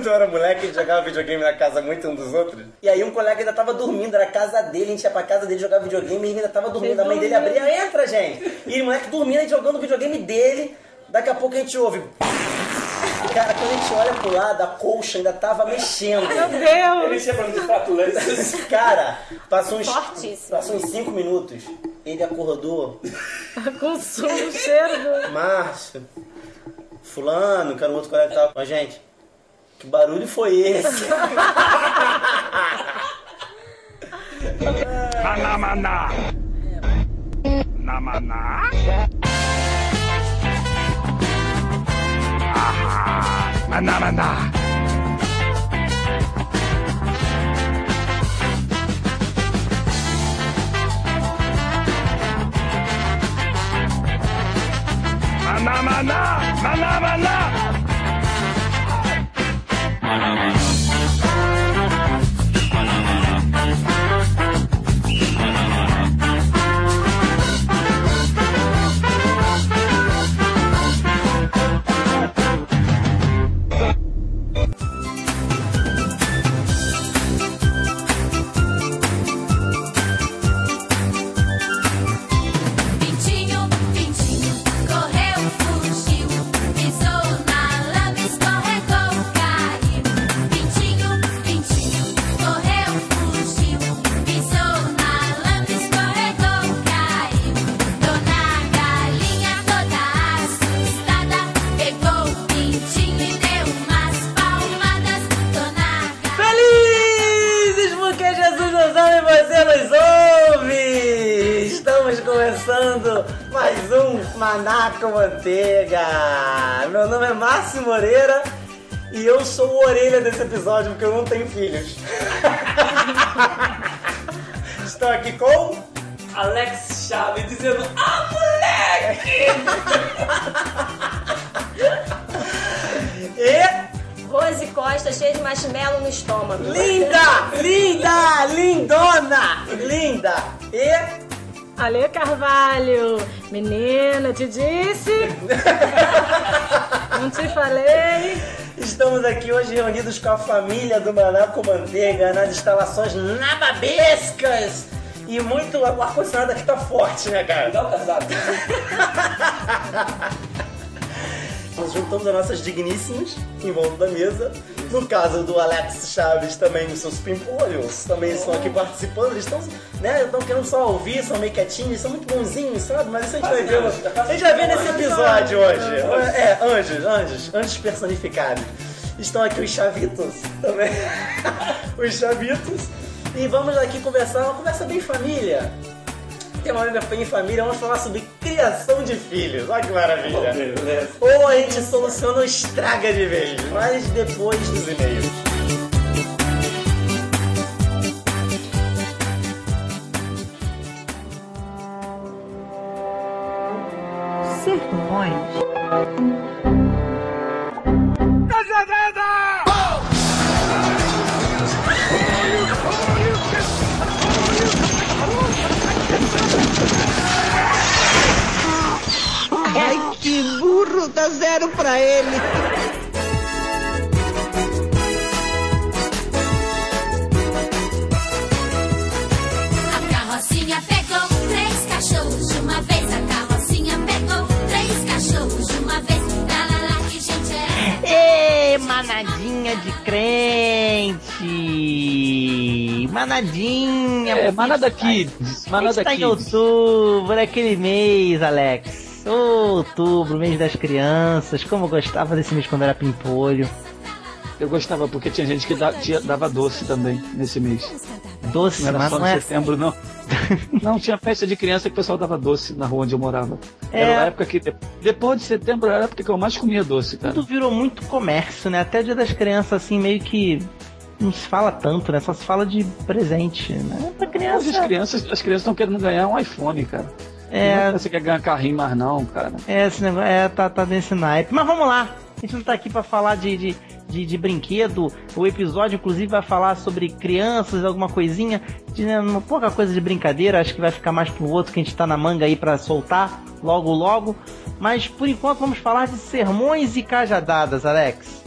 quando eu era moleque, a gente jogava videogame na casa muito um dos outros. E aí um colega ainda tava dormindo, era a casa dele, a gente ia pra casa dele jogar videogame e ele ainda tava dormindo. A mãe dele abria, entra, gente! E o moleque dormindo e jogando o videogame dele. Daqui a pouco a gente ouve. Cara, quando a gente olha pro lado, a colcha ainda tava mexendo. Meu Deus! Ele tinha problema de flatulência. Cara, passou uns, Fortíssimo. passou uns 5 minutos. Ele acordou. Com o o cheiro do... Márcio, fulano, que era um outro colega que tava com a gente. Que barulho foi esse? Maná, maná. Na maná. Ah, maná, maná. Maná, maná, maná, Maná com Manteiga! Meu nome é Márcio Moreira e eu sou o orelha desse episódio porque eu não tenho filhos. Estou aqui com. Alex Chaves dizendo: Ah, moleque! E. Rose Costa cheia de marshmallow no estômago. Linda! Linda! Lindona! Linda! E. Ale Carvalho. Menina, te disse? Não te falei? Estamos aqui hoje reunidos com a família do Maná com Manteiga nas instalações nababescas. E muito. O ar-condicionado aqui tá forte, né, cara? Dá o casaco. Nós juntamos as nossas digníssimas em volta da mesa. No caso do Alex Chaves, também os seus pimpolhos também estão aqui participando. Eles estão, né, estão querendo só ouvir, são meio quietinhos, são muito bonzinhos, sabe? Mas isso a gente vai ver, a gente vai ver nesse episódio hoje. É, anjos, anjos, anjos personificados. Estão aqui os chavitos também. os chavitos. E vamos aqui conversar, uma conversa bem família. Tem uma hora bem família, vamos falar sobre criação de filhos. Olha que maravilha. Beleza. Ou a gente soluciona ou estraga de vez, mas depois dos e-mails. Sermões. Dá zero pra ele. A carrocinha pegou três cachorros de uma vez. A carrocinha pegou três cachorros de uma vez. Lá, lá, lá, que gente é Ê, manadinha de crente. Manadinha. É, Manada está- Kids. A Manada gente tá em outubro, é aquele mês, Alex. Outubro, mês das crianças. Como eu gostava desse mês quando era pimpolho. Eu gostava porque tinha gente que da- tinha- dava doce também nesse mês. Doce, Não era mas só não em é. setembro, não. Não, tinha festa de criança que o pessoal dava doce na rua onde eu morava. É. Era a época que. de- Depois de setembro era a época que eu mais comia doce, cara. Tudo virou muito comércio, né? Até dia das crianças, assim, meio que. Não se fala tanto, né? Só se fala de presente, né? Pra criança. as crianças as crianças estão querendo ganhar um iPhone, cara. É, Não você quer ganhar carrinho mais não, cara. É, esse negócio é, tá, tá nesse naipe. Mas vamos lá. A gente não tá aqui pra falar de, de, de, de brinquedo. O episódio, inclusive, vai falar sobre crianças, alguma coisinha. De, né, uma pouca coisa de brincadeira. Acho que vai ficar mais pro outro que a gente tá na manga aí pra soltar logo, logo. Mas por enquanto vamos falar de sermões e cajadadas, Alex.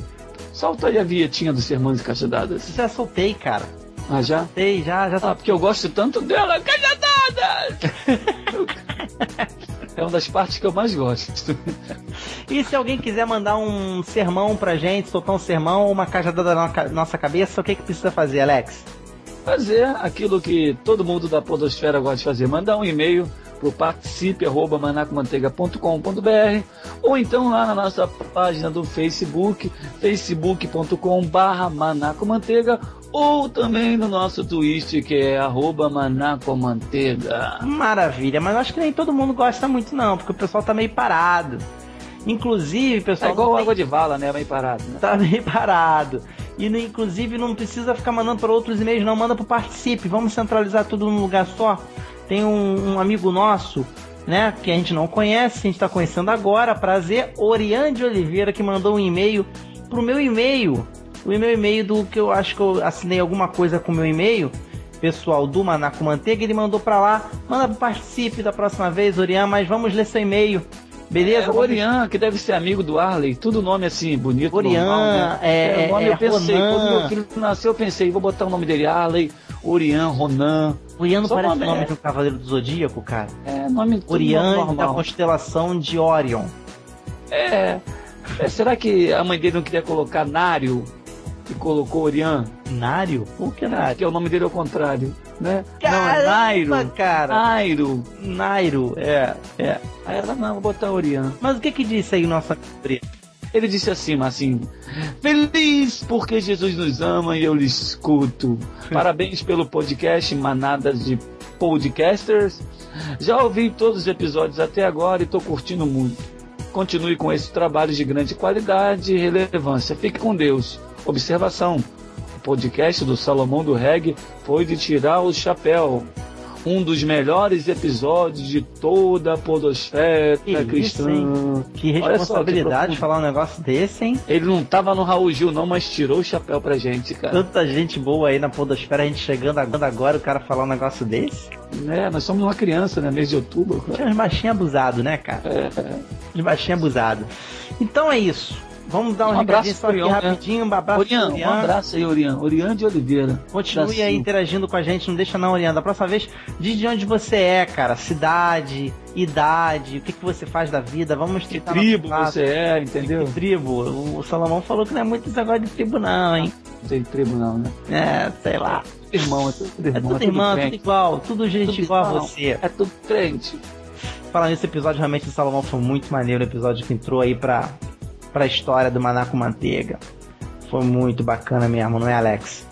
Solta aí a vietinha dos sermões e cachedadas. Já soltei, cara. Ah, já? Soltei, já, já Ah, porque eu gosto tanto dela. Cajadadas! é uma das partes que eu mais gosto. E se alguém quiser mandar um sermão pra gente, soltar um sermão ou uma cajadada na nossa cabeça, o que, que precisa fazer, Alex? Fazer aquilo que todo mundo da Podosfera gosta de fazer. Mandar um e-mail pro participe.manacomanteiga.com.br ou então lá na nossa página do Facebook, facebook.com.br manacomanteiga ou também no nosso Twitch, que é arroba manacomanteiga. Maravilha, mas acho que nem todo mundo gosta muito não, porque o pessoal tá meio parado. Inclusive, É pessoal, igual não tem- água de vala, né? Bem parado, né? tá meio parado. E no- inclusive não precisa ficar mandando para outros e-mails, não, manda pro Participe. Vamos centralizar tudo num lugar só. Tem um, um amigo nosso, né, que a gente não conhece, a gente tá conhecendo agora, prazer, Oriane de Oliveira, que mandou um e-mail pro meu e-mail. O meu e-mail do que eu acho que eu assinei alguma coisa com o meu e-mail, pessoal do Manaco Manteiga, ele mandou pra lá, manda Participe da próxima vez, Oriane, mas vamos ler seu e-mail. Beleza? É, Orian, que deve ser amigo do Arley, tudo nome assim, bonito, Orian, normal, né? é- o nome é eu pensei, Ronan. quando meu filho nasceu, eu pensei, vou botar o nome dele, Arley, Orian, Ronan, Oriane não Só parece o nome, nome é. de um cavaleiro do Zodíaco, cara. é nome tudo Oriane da constelação de Orion. É, é, será que a mãe dele não queria colocar Nário e colocou Orian? Nário? Por que Nário? Porque o nome dele é o contrário, né? não, é Caramba, Nairo. cara. Nairo. Nairo, é, é. Aí ela, não, vou botar Orian. Mas o que que disse aí nossa? Ele disse assim, assim, feliz porque Jesus nos ama e eu lhe escuto. Parabéns pelo podcast Manadas de Podcasters. Já ouvi todos os episódios até agora e estou curtindo muito. Continue com esse trabalho de grande qualidade e relevância. Fique com Deus. Observação: o podcast do Salomão do Reg foi de tirar o chapéu. Um dos melhores episódios de toda a podosfera Que isso, cristã. hein? Que só, responsabilidade profundo. falar um negócio desse, hein? Ele não tava no Raul Gil, não, mas tirou o chapéu pra gente, cara. Tanta gente boa aí na podosfera, a gente chegando agora, agora o cara falar um negócio desse. É, nós somos uma criança, né? Mês de outubro. cara. Tinha uns baixinhos abusados, né, cara? É, Uns baixinhos abusados. Então é isso. Vamos dar um, Um abraço só aqui Orion, né? rapidinho, um abraço Orian, um Orian. abraço aí, Orian. Orian de Oliveira. Continue aí interagindo com a gente, não deixa não, Oriana. Da próxima vez, diz de onde você é, cara. Cidade, idade, o que, que você faz da vida. Vamos Que tribo você é, entendeu? Que tribo? O Salomão falou que não é muito esse negócio de tribo, não, hein? Não tem tribo, não, né? É, sei lá. Irmão, é tudo É irmão. tudo irmão, tudo crente. igual, tudo gente Tudo igual a irmão. você. É tudo crente. Falando nesse episódio, realmente o Salomão foi muito maneiro. O episódio que entrou aí pra, pra história do Maná com Manteiga. Foi muito bacana mesmo, não é, Alex?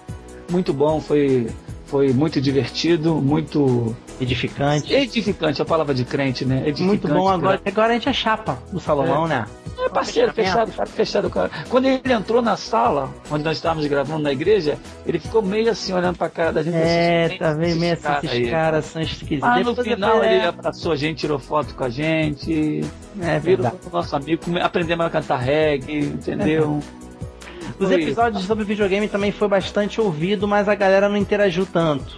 Muito bom, foi, foi muito divertido, muito Edificante. edificante, a palavra de crente, né? Edificante. Muito bom. Agora, cara. agora a gente é chapa do Salomão, né? É parceiro, fechado, cara, fechado, cara. Quando ele entrou na sala, onde nós estávamos gravando na igreja, ele ficou meio assim, olhando pra cara da gente. É, assim, tá vendo meio assim, esses caras são esquisitos. Ah, no Depois final ele abraçou a gente, tirou foto com a gente, É virou nosso amigo, aprendemos a cantar reggae, entendeu? Os Foi. episódios sobre videogame também foi bastante ouvido, mas a galera não interagiu tanto.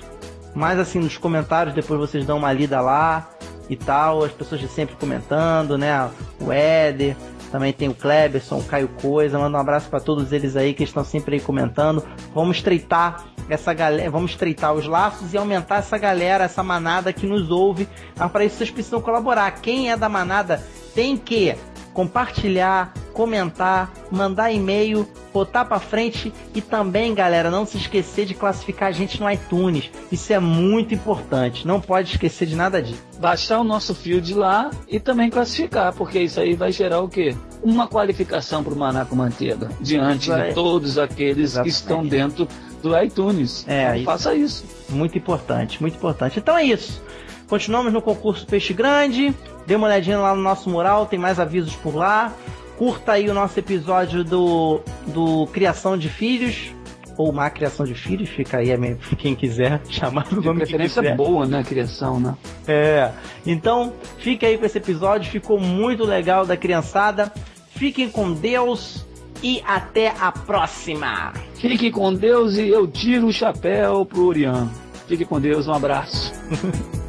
Mas assim, nos comentários, depois vocês dão uma lida lá e tal, as pessoas sempre comentando, né? O Éder, também tem o Kleberson, o Caio Coisa, manda um abraço para todos eles aí que estão sempre aí comentando. Vamos estreitar essa galera, vamos estreitar os laços e aumentar essa galera, essa manada que nos ouve. Mas para isso vocês precisam colaborar. Quem é da manada tem que compartilhar, comentar, mandar e-mail, botar pra frente e também, galera, não se esquecer de classificar a gente no iTunes. Isso é muito importante. Não pode esquecer de nada disso. Baixar o nosso field lá e também classificar, porque isso aí vai gerar o quê? Uma qualificação para o Manaco Manteiga, diante Vai. de todos aqueles Exatamente. que estão dentro do iTunes. É, então, isso. faça isso. Muito importante, muito importante. Então é isso. Continuamos no concurso Peixe Grande. Dê uma olhadinha lá no nosso mural, tem mais avisos por lá. Curta aí o nosso episódio do, do Criação de Filhos. Ou Má Criação de Filhos, fica aí quem quiser chamar do De nome que preferência quiser. boa, né? Criação, né? É. Então, fique aí com esse episódio, ficou muito legal da criançada. Fiquem com Deus e até a próxima. Fique com Deus e eu tiro o chapéu pro Orian. Fique com Deus, um abraço.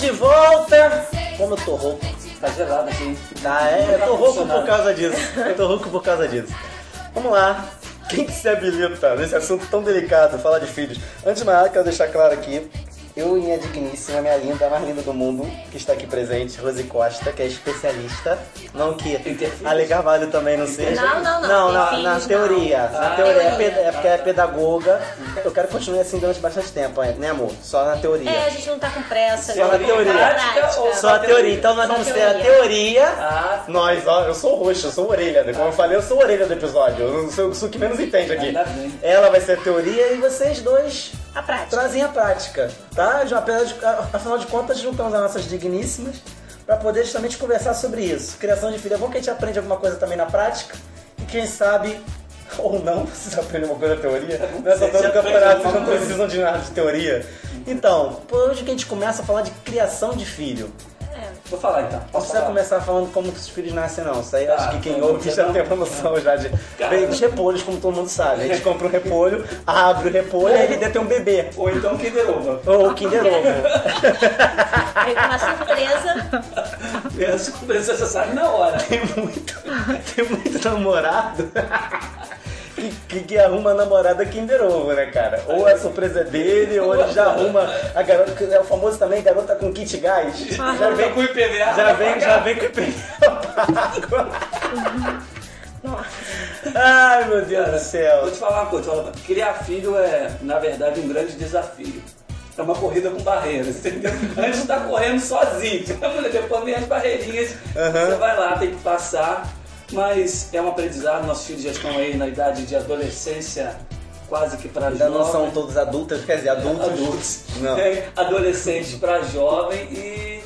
De volta! Como eu tô rouco. Tá gelado aqui. Ah, é? Eu tô tá rouco por causa disso. Eu tô rouco por causa disso. Vamos lá. Quem que se habilita nesse assunto tão delicado, falar de filhos? Antes de mais nada, quero deixar claro aqui eu e minha digníssima, minha linda, a mais linda do mundo, que está aqui presente, Rose Costa, que é especialista. Não que? Ale Carvalho também não seja. Não, não, não, Não, na, na não. teoria. Na Ah. teoria, é, Teoria, é porque é pedagoga. Eu quero continuar assim durante bastante tempo, né amor? Só na teoria. É, a gente não tá com pressa. Só na teoria. Prática. Ou Só a teoria. Então nós vamos ter a teoria. Ah, Nós, ó, eu sou roxo, eu sou orelha, né? Como eu falei, eu sou orelha do episódio. Eu sou, sou o que menos entende aqui. Ela vai ser a teoria e vocês dois A prática. trazem a prática, tá? Já, apesar de, afinal de contas, juntamos as nossas digníssimas para poder justamente conversar sobre isso. Criação de filho é bom que a gente aprende alguma coisa também na prática e quem sabe, ou não, vocês aprendem uma coisa na teoria. Nessa Você altura do campeonato, vocês não alguma precisam de nada de teoria. Então, por hoje que a gente começa a falar de criação de filho. Vou falar então. Não precisa falar? começar falando como que os filhos nascem, não. Isso aí eu Tá, acho que quem então ouve você já não- tem uma noção já de. Cara. Vem dos repolhos, como todo mundo sabe. A gente compra um repolho, abre o repolho e aí dentro tem um bebê. Ou então Kinder Ovo. Ou o Kinder Ovo. Aí com uma surpresa. Pensa com preço necessário na hora. Tem muito, tem muito namorado que, que, que arruma a namorada Kinder Ovo, né, cara? Ou a surpresa é dele, ou ele já arruma a garota, que é o famoso também, garota com kit gás. Já vem com IPVA. já vem, já vem com pago. Ai, meu Deus do Vou céu. vou te falar uma coisa. criar filho é, na verdade, um grande desafio. É uma corrida com barreiras, entendeu? Antes de tá correndo sozinho, depois vem as barreirinhas, você vai lá, tem que passar, mas é um aprendizado, nossos filhos já estão aí na idade de adolescência, quase que para Ainda não jovem. são todos adultos, quer dizer, adultos. adultos, Não. né? adolescentes para jovem e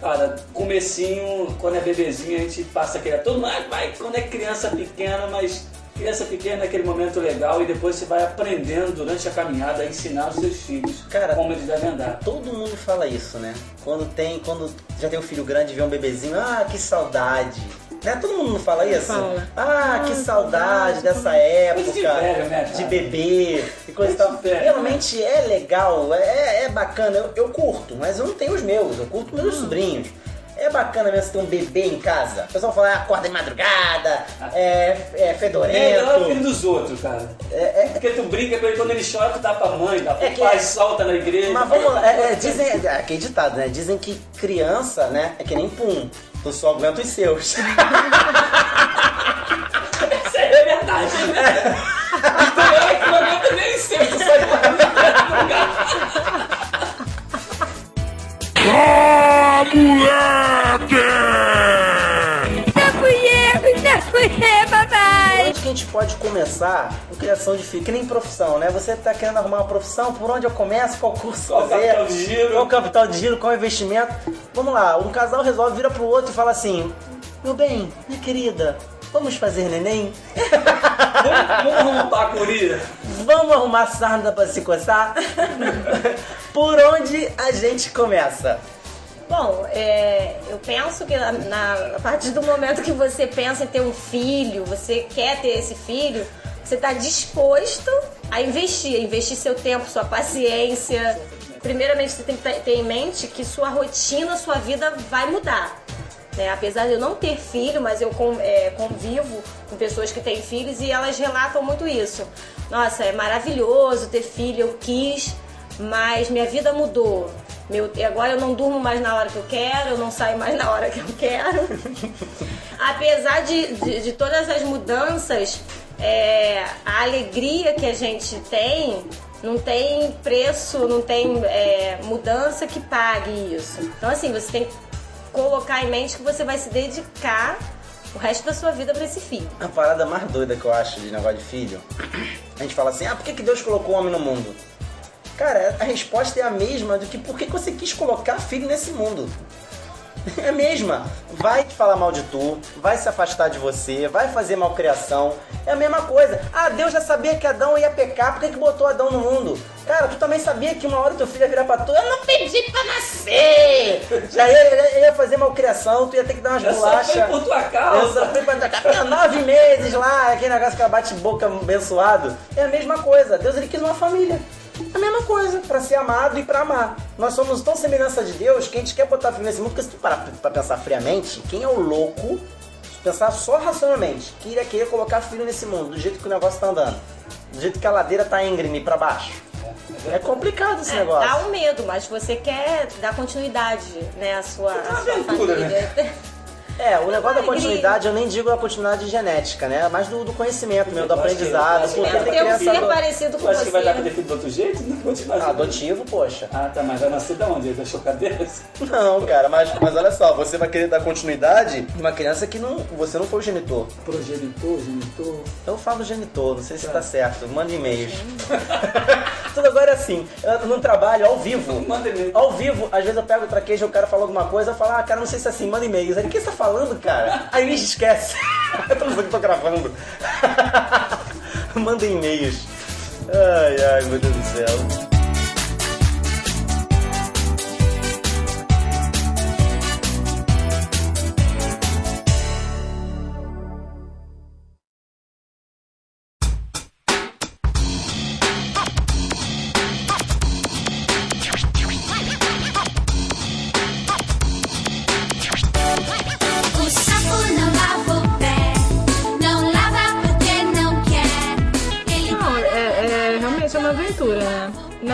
cara, comecinho, quando é bebezinho a gente passa aquele todo mundo vai quando é criança pequena, mas criança pequena é aquele momento legal e depois você vai aprendendo durante a caminhada a ensinar os seus filhos Cara, como eles devem andar. Todo mundo fala isso, né? Quando tem, quando já tem um filho grande e vê um bebezinho, ah, que saudade. Né? Todo mundo não fala isso? Fala. Ah, que saudade dessa época de velho, né, de bebê e coisa e tal. Velho. Realmente é legal, é, é bacana. Eu, eu curto, mas eu não tenho os meus, eu curto Hum. meus sobrinhos. É bacana mesmo você ter um bebê em casa. O pessoal fala, ah, acorda de madrugada, é, é É fedorento. melhor o filho dos outros, cara. É, é, Porque tu brinca com ele quando ele chora, tu dá pra mãe, dá pro É que pai, é- solta na igreja. Mas vamos lá, é, é, dizem, é, aqui é ditado, né? Dizem que criança, né, é que nem pum, tu só aguenta os seus. Isso aí é verdade. Então eu que não aguento nem ser, tu sai Ah, moleque! Que a gente pode começar com criação de filho? Que nem profissão, né? Você tá querendo arrumar uma profissão, por onde eu começo, qual curso Qual fazer, capital de giro? qual capital de giro, qual investimento. Vamos lá, um casal resolve, vira pro outro e fala assim, meu bem, minha querida, vamos fazer neném? Vamos arrumar um bacuri? Vamos arrumar sarna pra se coçar? por onde a gente começa? Bom, é, eu penso que na, na- a partir do momento que você pensa em ter um filho, você quer ter esse filho, você está disposto a investir, a investir seu tempo, sua paciência. Primeiramente, você tem que ter- em mente que sua rotina, sua vida vai mudar. né? Apesar de eu não ter filho, mas eu é, convivo com pessoas que têm filhos e elas relatam muito isso. Nossa, é maravilhoso ter filho, eu quis, mas minha vida mudou. Meu, e agora eu não durmo mais na hora que eu quero, eu não saio mais na hora que eu quero. Apesar de, de, de todas as mudanças, é, a alegria que a gente tem não tem preço, não tem é, mudança que pague isso. Então, assim, você tem que colocar em mente que você vai se dedicar o resto da sua vida para esse filho. A parada mais doida que eu acho de negócio de filho, a gente fala assim, ah, por que, que Deus colocou o homem no mundo? Cara, a resposta é a mesma do que por que você quis colocar filho nesse mundo. É a mesma. Vai te falar mal de tu, vai se afastar de você, vai fazer malcriação. É a mesma coisa. Ah, Deus já sabia que Adão ia pecar, por que, que botou Adão no mundo? Cara, tu também sabia que uma hora teu filho ia virar pra tu. Eu não pedi pra nascer! Já ia, ia- fazer malcriação, tu ia ter que dar umas Eu só bolachas. por tua causa. Eu só fui pra tua. Tinha nove meses lá, aquele negócio que ela bate boca abençoado. É a mesma coisa. Deus ele quis uma família. A mesma coisa, pra ser amado e pra amar. Nós somos tão semelhança de Deus que a gente quer botar filho nesse mundo, porque se tu parar pra pensar friamente, quem é o louco, pensar só racionalmente, que iria querer colocar filho nesse mundo, do jeito que o negócio tá andando, do jeito que a ladeira tá íngreme pra baixo. É complicado esse É, negócio. dá um medo, mas você quer dar continuidade, né, à sua, à sua aventura, família. É, o negócio da continuidade, eu nem digo a continuidade genética, né? Mas do, do conhecimento mesmo, do acho aprendizado. acho que Porque vai tem um criança. filho ado- parecido com Tu acha que vai dar pra você. ter filho do outro jeito? Não continua Ah, adotivo, poxa. Ah, tá, mas vai nascer da onde? Da chocadeiras? Não, cara, mas, mas olha só, você vai querer dar continuidade de uma criança que não, você não foi o genitor. Progenitor, genitor. Eu falo genitor, não sei se tá certo. Manda e-mails. Tudo agora é assim. eu- No trabalho, ao vivo. Manda e-mail. Ao vivo, às vezes eu pego o traquejo, o cara fala alguma coisa, eu falo, ah, cara, não sei se é assim, manda e-mails. Aí, o que você tá falando, cara? Aí a gente esquece. eu tô pensando que tô gravando. manda e-mails. Ai, ai, meu Deus do céu.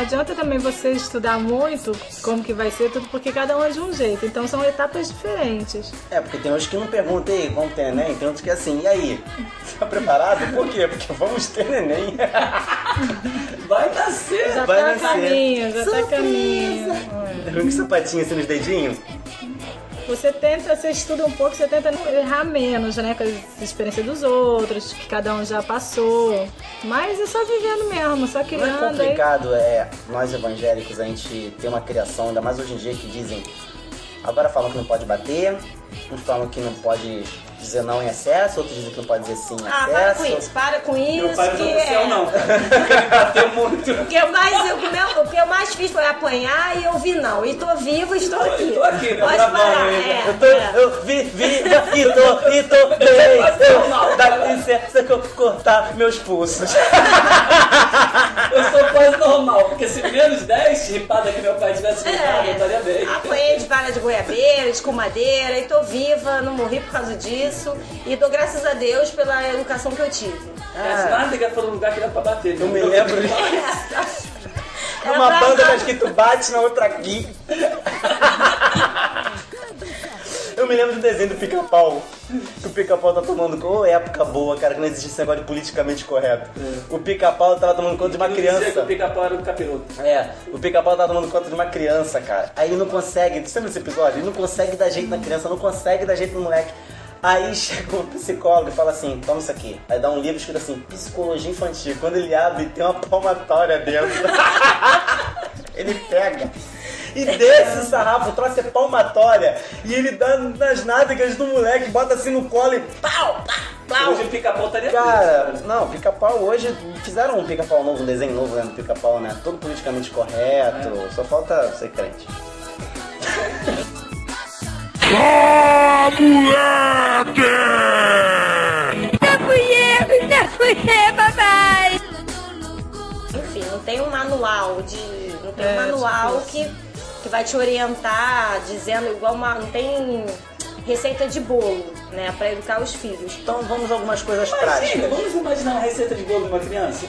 Não adianta também você estudar muito como que vai ser tudo, porque cada um é de um jeito. Então são etapas diferentes. É, porque tem uns que não perguntam, e vamos ter neném? Tem outros que é assim, e aí? Tá preparado? Por quê? Porque vamos ter neném. Vai nascer! Já Vai tá nascer. caminho, já tá a caminho. Viu que sapatinho assim nos dedinhos? Você tenta, você estuda um pouco, você tenta errar menos, né? Com as experiências dos outros, que cada um já passou. Mas é só vivendo mesmo, só Não é criando. aí- complicado, é, nós evangélicos, a gente tem uma criação, ainda mais hoje em dia, que dizem. Agora falam que não pode bater, uns falam que não pode dizer não em excesso, outros dizem que não pode dizer sim em Ah, para com excesso. isso, para com isso. Meu pai não que céu, é- não, cara. Muito. O que, eu mais, o, meu- o que eu mais fiz foi apanhar e eu vi não. E tô vivo, estou aqui. tô aqui, meu Pode parar, ainda. é, Eu, tô, é. eu vi, vi, e tô, e tô bem. Eu, dá licença que eu cortar meus pulsos. Eu sou quase normal, porque se menos 10 ripada que meu pai tivesse me dado, eu estaria bem. Apanhei de vara de goiabeira, de escumadeira e tô viva, não morri por causa disso. E dou graças a Deus pela educação que eu tive. Mas nada que foi um lugar que era pra bater. né? Eu me lembro de Era uma pra- banda tá escrito bate, na outra aqui. Eu me lembro do desenho do pica-pau. Que o pica-pau tá tomando conta. Ô, época boa, cara, que não existia esse negócio de politicamente correto. O pica-pau tava tomando conta de uma Não dizia que criança. o pica-pau era um capiroto. É, o pica-pau tava tomando conta de uma criança, cara. Aí ele não consegue, você lembra desse episódio? Ele não consegue dar jeito na criança, não consegue dar jeito no moleque. Aí chega um psicólogo e fala assim, toma isso aqui. Aí dá um livro escrito assim, psicologia infantil. Quando ele abre, tem uma palmatória dentro. ele pega e desce o sarrafo, o troço é palmatória. E ele dá nas nádegas do moleque, bota assim no colo e pau, pau, pau. Hoje o pica-pau estaria Cara, preso, não, pica-pau hoje fizeram um pica-pau novo, um desenho novo né, do pica-pau, né? Todo politicamente correto, só falta ser crente. Ah, moleque! Enfim, não tem um manual de. Não tem É, um manual tipo que, que vai te orientar dizendo igual uma. Não tem receita de bolo, né? Pra educar os filhos. Então vamos a algumas coisas Imagina, práticas. vamos imaginar uma receita de bolo de uma criança?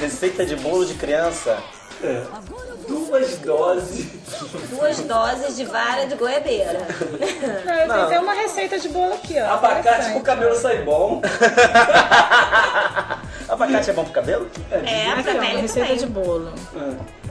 Receita de bolo de criança. É. Duas doses. Duas doses de vara de goiabeira. É, Tem até uma receita de bolo aqui, ó. Abacate pro cabelo sair bom. Abacate é bom pro cabelo? É, Aqui, pra ó, uma pele receita também. de bolo.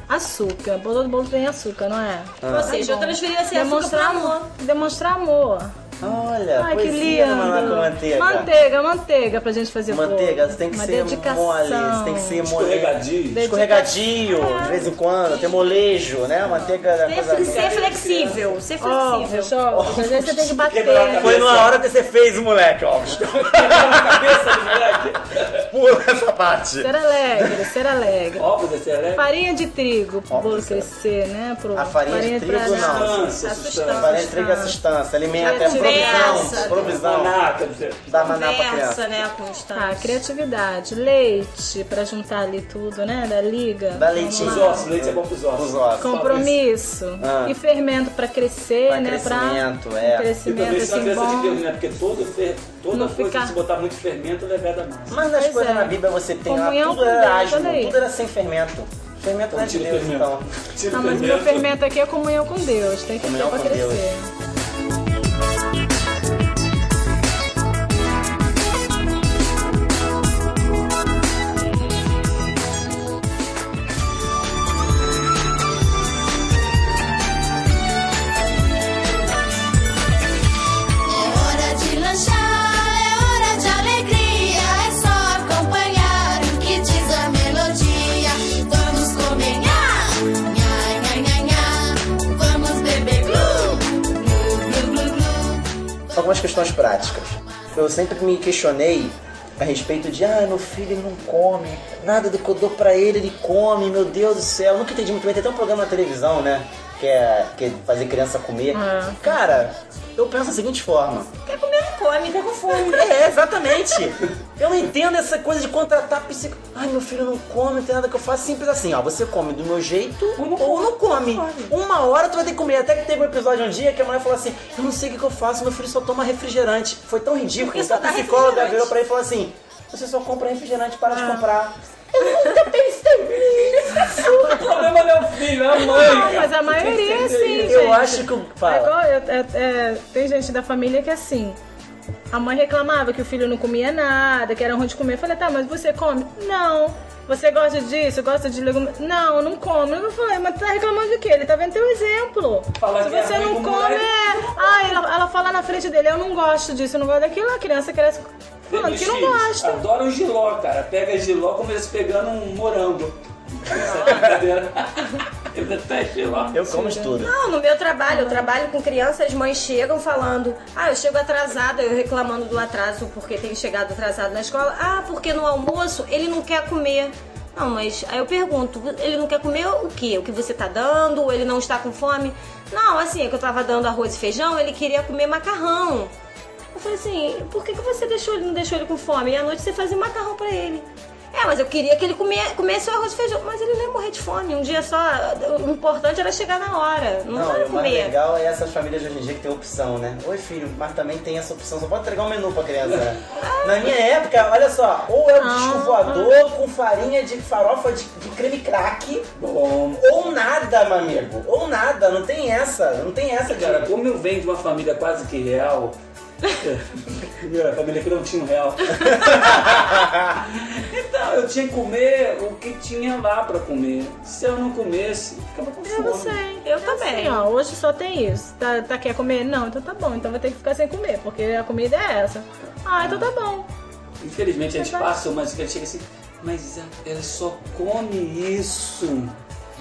Açúcar. Bolo do bolo tem açúcar, não é? Ou seja, eu transferi esse açúcar Demonstrar pro amor. amor. Demonstrar amor. Olha, Ai, que lindo. com manteiga. Manteiga, manteiga pra gente fazer Manteiga, bolo. tem que Uma ser dedicação. mole, tem que ser mole. Escorregadio. Escorregadio, de vez em quando, tem molejo, né? Manteiga é Ser, coisa... ser flexível, ser flexível. Ovos, às vezes você tem que bater. Foi numa hora que você fez, moleque, ó. Cabeça do moleque. Pula essa parte. Ser alegre, ser alegre. Óbvio, você é leve. Farinha de trigo, Óbvio, por crescer, né? Pro, A farinha de pra trigo, não. Sustância. Farinha de trigo é sustância, alimenta, é Conversa. provisão. Provisão. Maná, Dá maná pra criança. né, com Ah, criatividade, leite pra juntar ali tudo, né? Da liga. Dá leitinho. Os ossos, leite é bom pros ossos. Os ossos. Compromisso Ah. e fermento pra crescer, Pra né? crescimento, pra é. E crescimento também isso é uma assim criança de Deus, bom. né? Porque todo fer... toda Não coisa, ficar- se botar muito fermento, levada mais. Mas nas Pois coisas é. na Bíblia você tem lá, Comunhão tudo com era Deus, asmo, olha aí. tudo era sem fermento. Fermento não é de Tira o Deus, fermento. então. Tira o mas o meu fermento. fermento aqui é comunhão com Deus, tem que ter Comunhão pra com Deus. crescer. Me questionei a respeito de, ah, meu filho ele não come, nada do que eu dou pra ele, ele come, meu Deus do céu. Eu nunca entendi muito bem, tem até um programa na televisão, né? Que é, que é fazer criança comer. Ah. Cara, eu penso da seguinte forma. Quer comer, come, tá com fome. É, exatamente. Eu não entendo essa coisa de contratar psico. Ai, meu filho não come, não tem nada que eu faça. Simples assim, ó. Você come do meu jeito ou não, come. Uma hora tu vai ter que comer. Até que teve um episódio um dia que a mulher falou assim: Eu não sei o que, que eu faço, meu filho só toma refrigerante. Foi tão ridículo que a psicóloga virou pra ele e falou assim: Você só compra refrigerante, para Ah. de comprar. Eu nunca pensei nisso. O problema não é o filho, é a mãe. Não, mas a maioria é assim, Eu gente. acho que o. É Fala. igual, é- é- é, tem gente da família que é assim. A mãe reclamava que o filho não comia nada, que era ruim de comer. Eu falei, tá, mas você come? Não. Você gosta disso? Gosta de legumes? Não, não come. Eu falei, mas tá reclamando de quê? Ele tá vendo teu exemplo. Fala Se é você ruim não com come, é. Ah, ela, ela fala na frente dele, eu não gosto disso, eu não gosto daquilo. A criança cresce falando que não gosta. Adoram giló, cara. Pega giló como eles pegando um morango. É. Eu detesto giló. Eu como isso tudo. Não, no meu trabalho, eu trabalho com crianças, as mães chegam falando, ah, eu chego atrasada, eu reclamando do atraso porque tenho chegado atrasado na escola. Ah, porque no almoço ele não quer comer. Não, mas aí eu pergunto, ele não quer comer o quê? O que você tá dando? Ele não está com fome? Não, assim, é que eu tava dando arroz e feijão, ele queria comer macarrão. Eu falei assim, por que, que você deixou ele, não deixou ele com fome? E à noite você fazia macarrão pra ele. É, mas eu queria que ele comia, comesse o arroz e feijão. Mas ele não ia morrer de fome. Um dia só, o importante era chegar na hora. Não, Não, era e o mais comer. legal é essas famílias de hoje em dia que tem opção, né? Oi, filho, mas também tem essa opção. Só pode entregar um menu pra criança. né? Na minha época, olha só, ou é o disco voador com farinha de farofa de, de creme crack, Bom. ou nada, meu amigo. Ou nada, não tem essa. Não tem essa, Cara, cara. como eu venho de uma família quase que real. Minha família que não tinha um real. então, eu tinha que comer o que tinha lá pra comer. Se eu não comesse, ficava com Eu fome. não sei. Eu É também. Assim, ó, hoje só tem isso. Tá, tá quer comer? Não, então tá bom. Então vai ter que ficar sem comer, porque a comida é essa. Ah, então tá bom. Infelizmente a gente passa, mas ele chega assim, mas ela só come isso.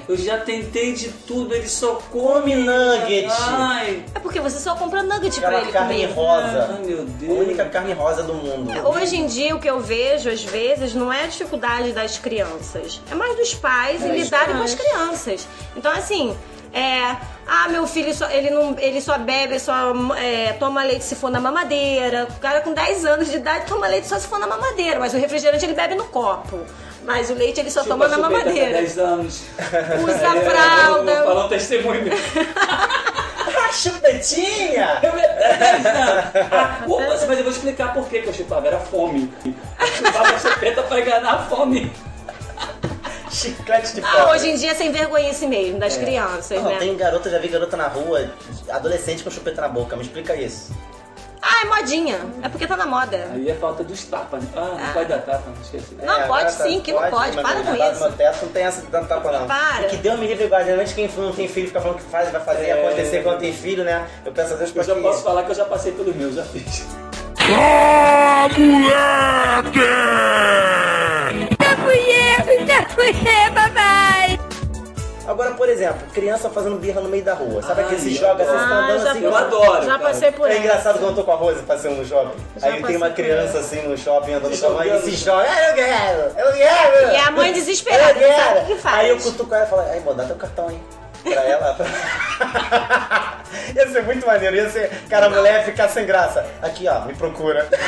Eu já tentei de tudo, ele só come nugget. Ai, É porque você só compra nugget pra Aquela ele carne comer. rosa. ai meu A Deus. única carne rosa do mundo. Hoje em dia, o que eu vejo, às vezes, não é a dificuldade das crianças. É mais dos pais em É, lidarem com as crianças. Então, assim, é... Ah, meu filho, só, ele, não, ele só bebe, só é, toma leite se for na mamadeira. O cara com 10 anos de idade toma leite só se for na mamadeira. Mas o refrigerante ele bebe no copo. Mas o leite ele só Chupa toma na mamadeira. 10 anos. Usa É, fralda. Vou falar um testemunho meu. Ah, chupetinha! Eu até 10 anos. Ah, opa, mas eu vou explicar por que que eu chupava. Era fome. Eu chupava chupeta pra enganar a fome. Chiclete de Ah, pobre. hoje em dia é sem vergonhice mesmo, das crianças, Não, né? tem garota, já vi garota na rua, adolescente com chupeta na boca. Me explica isso. Ah, é modinha. É porque tá na moda. Aí é falta dos tapas, né? Ah, não pode dar tapa, não esqueci. Não, É, pode tá- sim, que não pode. Para no com isso. meu teto não tem essa de dar tapa, não. Para. Que Deus me livre igual. Geralmente quem não tem filho fica falando que faz, vai fazer É. acontecer quando tem filho, né? Eu peço a Deus Eu já que... posso falar que eu já passei pelo meu, já fiz. Ah, moleque! Agora, por exemplo, criança fazendo birra no meio da rua. Sabe Ai, aquele se joga, você adoro. tá andando Ah, já assim. Eu adoro. Já passei por É engraçado quando eu tô com a Rose passeando no shopping. Aí tem uma criança assim no shopping andando com a mãe e se joga. Ah, eu quero! Eu quero! E a mãe desesperada, Eu não sabe quero! o que faz. Aí eu cutuco ela e falo, ai, amor, dá teu cartão aí. Pra ela. ia ser muito maneiro, ia ser. Cara, a mulher ia ficar sem graça. Aqui, ó, me procura.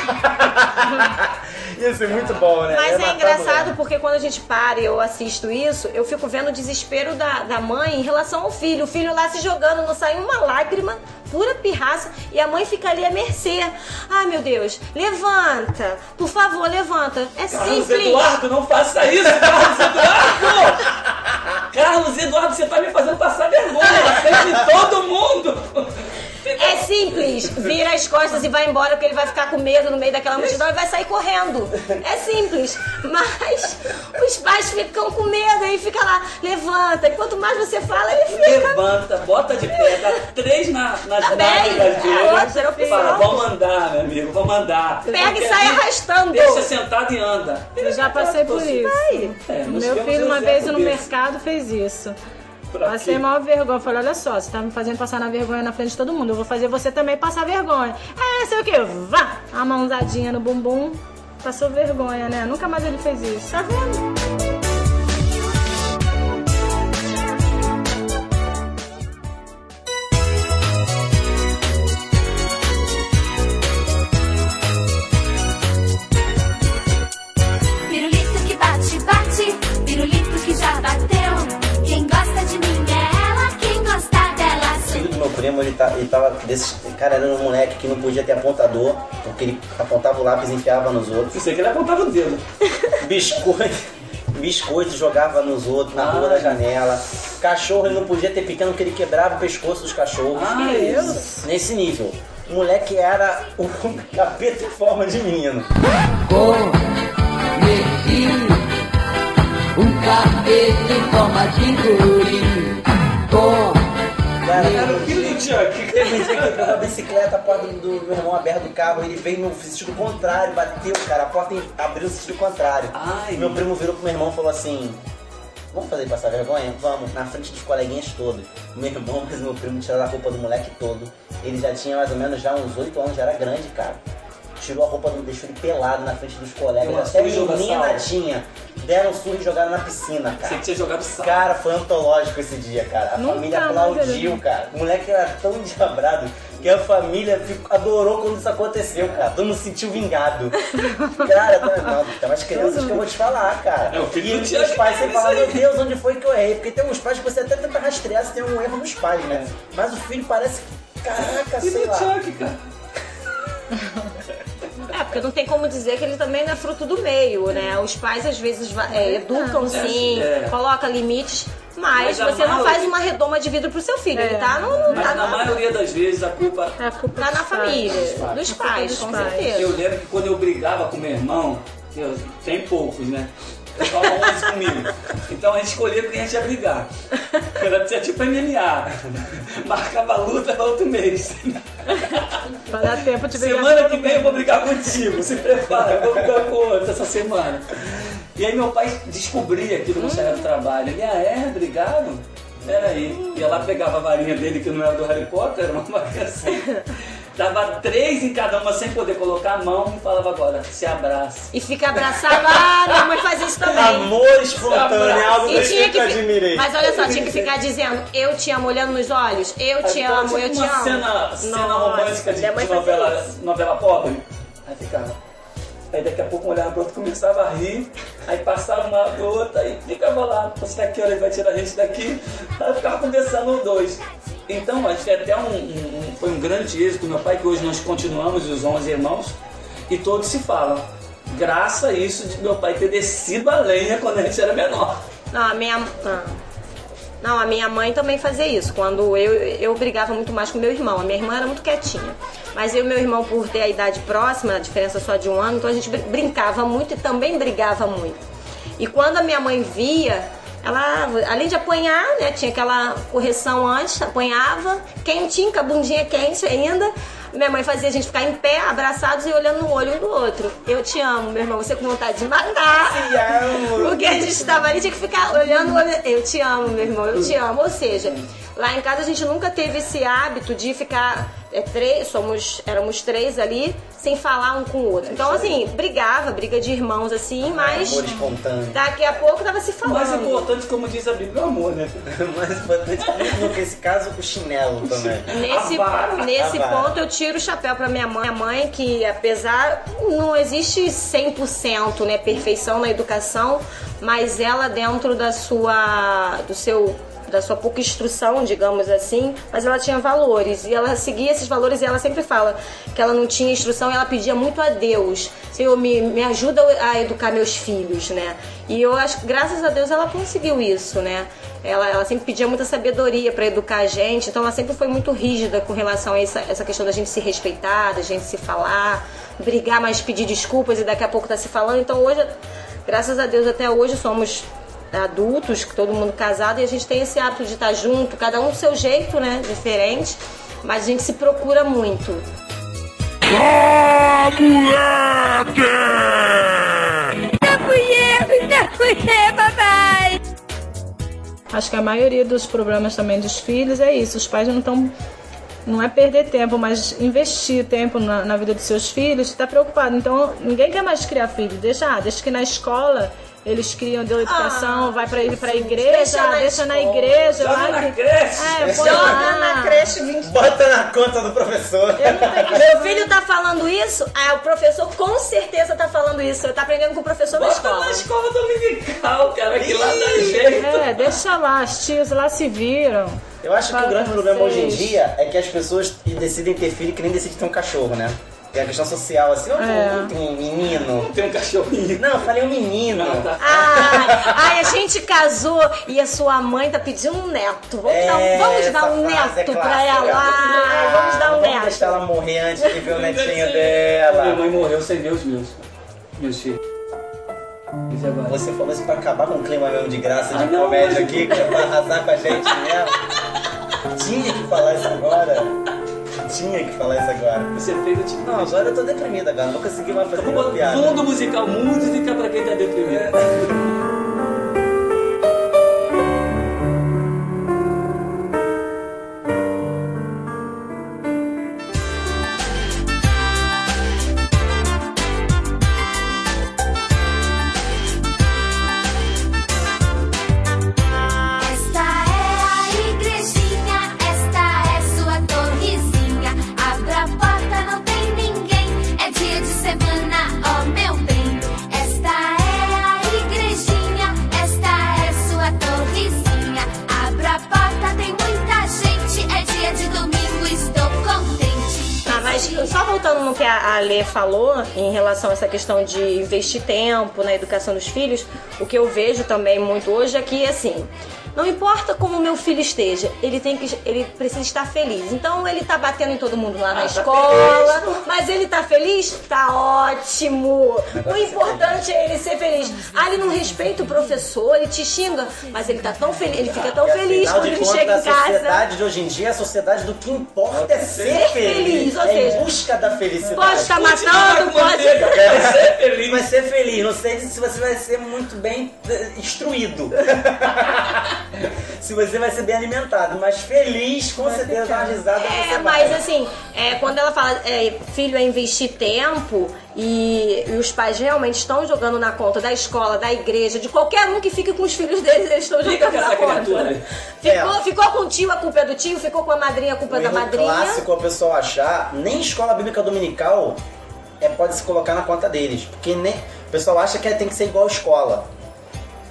ia ser muito bom, né? Mas é a engraçado porque quando a gente para e eu assisto isso, eu fico vendo o desespero da, da mãe em relação ao filho. O filho lá se jogando, não sai uma lágrima, pura pirraça, e a mãe fica ali à mercê. Ai meu Deus, levanta, por favor, levanta. É Carlos simples. Eduardo, não faça isso, Carlos Eduardo! Carlos Eduardo, você tá me fazendo passar vergonha na frente de todo mundo! É simples. Vira as costas e vai embora porque ele vai ficar com medo no meio daquela multidão e vai sair correndo. É simples. Mas os pais ficam com medo e fica lá, levanta. E quanto mais você fala, ele fica. Levanta, bota de pé, dá três na, nas Tá bem, nádegas é dele. outra opção. Fala, vamos andar, meu amigo, vamos andar. Pega e sai arrastando. Deixa sentado e anda. Eu já passei por isso. É, Meu filho uma vez no desse. mercado fez isso. Passei quê? maior vergonha. Falei, olha só, você tá me fazendo passar na vergonha na frente de todo mundo. Eu vou fazer você também passar vergonha. É, sei o que? Vá! A mãozadinha no bumbum. Passou vergonha, né? Nunca mais ele fez isso. Tá vendo? Primo, ele, tá, ele tava desse. Cara, era um moleque que não podia ter apontador, porque ele apontava o lápis e enfiava nos outros. Eu sei que ele apontava o dedo. Biscoito, biscoito jogava nos outros, na rua da janela. Cachorro ele não podia ter pequeno porque ele quebrava o pescoço dos cachorros. Ah, isso. Nesse nível. O moleque era o capeta em forma de menino. Cometi um capeta em forma de guri. Com Cara, Era o do Chuck. Teve um dia que pegou a bicicleta, a porta do, meu irmão aberta do carro, ele veio no sentido contrário, bateu, cara, a porta abriu no sentido contrário. Ai. meu primo virou pro meu irmão e falou assim: Vamos fazer ele passar vergonha? Vamos, na frente dos coleguinhas todos. Meu irmão, mas meu primo tiraram a roupa do moleque todo. Ele já tinha mais ou menos já uns 8 anos, já era grande, cara. Tirou a roupa do deixou ele pelado na frente dos colegas. Uma Até surra e joga menina sal. tinha. Deram surra e jogaram na piscina, cara. Você tinha jogado sal. Cara, foi antológico esse dia, cara. A Nunca família mais aplaudiu, cara. O moleque era tão diabrado que a família ficou- adorou quando isso aconteceu, cara. Todo mundo se sentiu vingado. Cara, tá- não, tem umas crianças que eu vou te falar, cara. É, e os Thiago pais que sempre falam, meu. Deus, onde foi que eu errei? Porque tem uns pais que você até tenta rastrear se tem um erro nos pais, né? Mas o filho parece que, caraca, Filho sei do lá. Chuck, cara. É, porque não tem como dizer que ele também não é fruto do meio, né? Os pais às vezes é, educam sim, É. coloca limites, mas, Mas você não maioria- faz uma redoma de vidro pro seu filho. Ele É. tá no. no- Mas tá na no- maioria das vezes a culpa. É a culpa tá na dos pais. família, pais. dos pais, dos com pais. certeza. Eu lembro que quando eu brigava com meu irmão, eu, tem poucos, né? 11 comigo. Então a gente escolhia quem a gente ia brigar. Era tinha tipo MMA. Marcava a luta no outro mês. Pra dar tempo de brigar Semana que vem eu vou brigar contigo, se prepara, eu vou brigar com outro essa semana. E aí meu pai descobria aquilo no saia do trabalho. Ele, ah é? Brigaram? Peraí. Ia lá, pegava a varinha dele, que não era do Harry Potter, era uma varinha assim. Dava três em cada uma sem poder colocar a mão e falava agora, se abraça. E fica abraçado. Ah, minha mãe faz isso também. Amor espontâneo, é algo que E eu tinha sempre que admirei. Mas olha só, tinha que ficar dizendo, eu te amo, olhando nos olhos, eu te Então, amo, eu tipo te uma amo. cena, cena Nossa, romântica de, de novela, isso. novela pobre. Aí ficava. Aí daqui a pouco um olhava pro outro começava a rir, aí passava uma pro outra e ficava lá, você que hora ele vai tirar a gente daqui? Aí ficava conversando os dois. Então, acho que até um, um- um- foi um grande êxito do meu pai, que hoje nós continuamos, os 11 irmãos, e todos se falam. Graças a isso de meu pai ter descido a lenha quando a gente era menor. Não, a minha. Não. Não, a minha mãe também fazia isso. Quando eu, eu brigava muito mais com meu irmão. A minha irmã era muito quietinha. Mas eu e meu irmão, por ter a idade próxima, a diferença só de um ano, então a gente br- brincava muito e também brigava muito. E quando a minha mãe via, ela, além de apanhar, né, tinha aquela correção antes, apanhava, quentinha, com a bundinha quente ainda. Minha mãe fazia a gente ficar em pé, abraçados e olhando no olho um do outro. Eu te amo, meu irmão. Você com vontade de matar. Te amo. Porque a gente tava ali, tinha que ficar olhando o olho. Eu te amo, meu irmão. Eu te amo. Ou seja, lá em casa a gente nunca teve esse hábito de ficar é, três, somos, éramos três ali, sem falar um com o outro. Então, assim, brigava, briga de irmãos, assim, mas Amor espontâneo. daqui a pouco tava se O falando. mais importante, como diz a Bíblia, é o amor, né? Mais importante, nesse caso, o chinelo também. Nesse, Avara. nesse ponto eu tiro o chapéu pra minha mãe. Minha mãe que apesar não existe 100% né, perfeição na educação, mas ela dentro da sua do seu da sua pouca instrução, digamos assim, mas ela tinha valores e ela seguia esses valores e ela sempre fala que ela não tinha instrução e ela pedia muito a Deus, Senhor, me, me ajuda a educar meus filhos, né? E eu acho que graças a Deus ela conseguiu isso, né? Ela, ela sempre pedia muita sabedoria para educar a gente, então ela sempre foi muito rígida com relação a essa, essa questão da gente se respeitar, da gente se falar, brigar, mas pedir desculpas e daqui a pouco tá se falando. Então hoje, graças a Deus, até hoje somos adultos, todo mundo casado, e a gente tem esse hábito de estar junto, cada um do seu jeito, né? Diferente, mas a gente se procura muito. Ah, moleque! Acho que a maioria dos problemas também dos filhos é isso. Os pais não estão. Não é perder tempo, mas investir tempo na, na vida dos seus filhos, está preocupado. Então, ninguém quer mais criar filho. Deixa, ah, deixa que na escola eles criam, deu educação, vai pra, pra igreja, deixa na deixa na igreja. Joga vai na que- creche. É, Joga lá. na creche 20 Bota na conta do professor. Eu não tenho que Meu filho tá falando isso? Ah, o professor com certeza tá falando isso. Ele tá aprendendo com o professor na Bota escola. na escola dominical, cara, que lá dá jeito. É, deixa lá, as tias lá se viram. Eu acho que Fala o grande problema hoje em dia é que as pessoas decidem ter filho que nem decidem ter um cachorro, né? Tem a questão social, assim, ó, É. tem um menino. Tem um cachorrinho. Não, eu falei um menino. Ah, tá. Ai, ai, a gente casou e a sua mãe tá pedindo um neto. Vamos É, dar um, vamos dar um é neto pra clássica. ela. Ai, vamos dar um Vamos neto. deixar ela morrer antes de ver o netinho Minha dela. mãe morreu sem ver os meus. Meus filhos. Agora? Você falou isso pra acabar com o clima mesmo de graça, de Ah, não, comédia mas- aqui, que é pra arrasar com a gente mesmo. Tinha que falar isso agora. Tinha que falar isso agora. Você fez o tipo. Não, agora eu tô deprimida, cara. Não vou conseguir mais fazer piada. Fundo musical, música pra quem tá deprimido. No que a Lê falou em relação a essa questão de investir tempo na educação dos filhos, o que eu vejo também muito hoje é que, assim, não importa como o meu filho esteja, ele tem que ele precisa estar feliz. Então ele tá batendo em todo mundo lá na Ah, tá escola, mas ele tá feliz? Tá ótimo. O importante é ele ser feliz. Ah, ele não respeita o professor, ele te xinga, mas ele tá tão feliz, ele fica tão Porque, feliz quando ele chega em A casa. sociedade de hoje em dia é a sociedade do que importa é ser, Ser feliz. feliz, ou é seja, em busca da felicidade. Pode estar Continua matando, pode. quero ser feliz. Vai ser feliz, não sei se você vai ser muito bem eh, instruído. se você vai ser bem alimentado, mas feliz, com certeza, uma risada você É, vai. mas assim, é, quando ela fala é, filho é investir tempo e, e os pais realmente estão jogando na conta da escola, da igreja, de qualquer um que fique com os filhos deles, eles estão Fica jogando na conta. criatura. Ficou, É. ficou com o tio, a culpa é do tio, ficou com a madrinha, a culpa O é da madrinha. clássico é o pessoal achar, nem escola bíblica dominical é, pode se colocar na conta deles. Porque nem, o pessoal acha que tem que ser igual escola.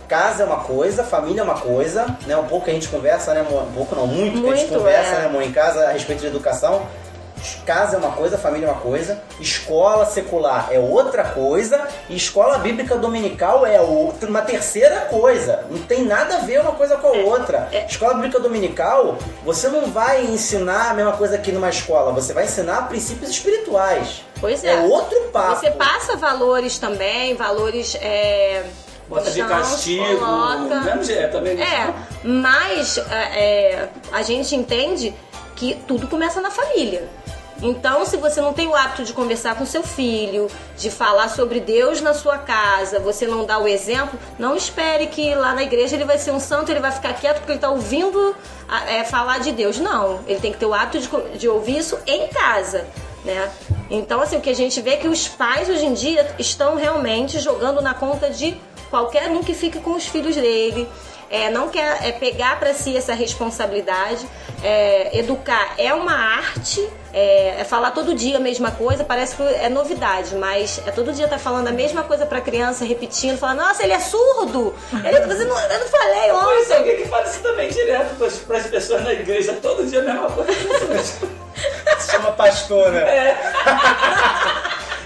Casa é uma coisa, família é uma coisa, né? Um pouco que a gente conversa, né, amor? Um pouco não, muito, que a gente Muito, conversa, é. né, amor, em casa a respeito de educação. Casa é uma coisa, família é uma coisa, escola secular é outra coisa, e escola bíblica dominical é outra, uma terceira coisa. Não tem nada a ver uma coisa com a outra. Escola bíblica dominical, você não vai ensinar a mesma coisa que numa escola, você vai ensinar princípios espirituais. Pois é. É outro papo. Você passa valores também, valores. É, Bota de castigo. coloca. Mesmo jeito, também. É, mas é, é, a gente entende que tudo começa na família. Então, se você não tem o hábito de conversar com seu filho, de falar sobre Deus na sua casa, você não dá o exemplo, não espere que lá na igreja ele vai ser um santo, ele vai ficar quieto porque ele está ouvindo é, falar de Deus. Não, ele tem que ter o hábito de, de ouvir isso em casa, né? Então, assim, o que a gente vê é que os pais hoje em dia estão realmente jogando na conta de qualquer um que fique com os filhos dele. É, não quer é, pegar para si essa responsabilidade. É, educar é uma arte, é, é falar todo dia a mesma coisa, parece que é novidade, mas é todo dia tá falando a mesma coisa pra criança, repetindo, falando, nossa, ele é surdo! Ele, você não, eu não falei Mas ontem. alguém que fala isso também direto pras, pras pessoas na igreja, todo dia a mesma coisa. Se chama pastor, né?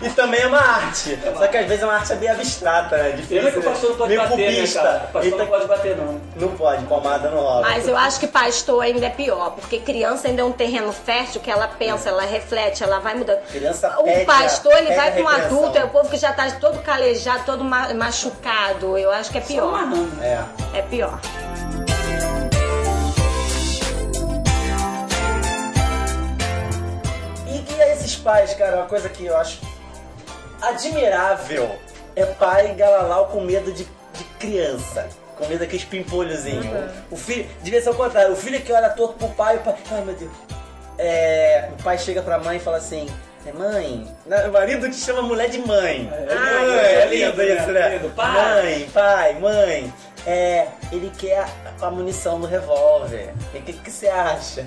E também é uma arte. Só que às vezes é uma arte bem abstrata, né? Difícil. Que o pastor não pode meio bater, né, cubista. cara? O pastor não pode bater, não. Não pode, pomada não rola. Mas eu acho que pastor ainda é pior, porque criança ainda é um terreno fértil que ela pensa, ela reflete, ela vai mudando. Criança o pede a- pastor, ele pede vai a com um adulto, é o povo que já tá todo calejado, todo ma- machucado. Eu acho que é pior. amarrando. É. É pior. E, e a esses pais, cara, uma coisa que eu acho admirável é pai galalau com medo de, de criança. Com medo daqueles pimpolhozinho. O filho, devia ser o contrário. O filho que olha torto pro pai, o pai, ai meu Deus. É, o pai chega pra mãe e fala assim: é mãe. Não, o marido que chama mulher de mãe. É, mãe, é é lindo, lindo isso, né? né? Lindo. Pai. Mãe, pai, mãe. É, ele quer a, a munição do revólver. E o que, que você acha?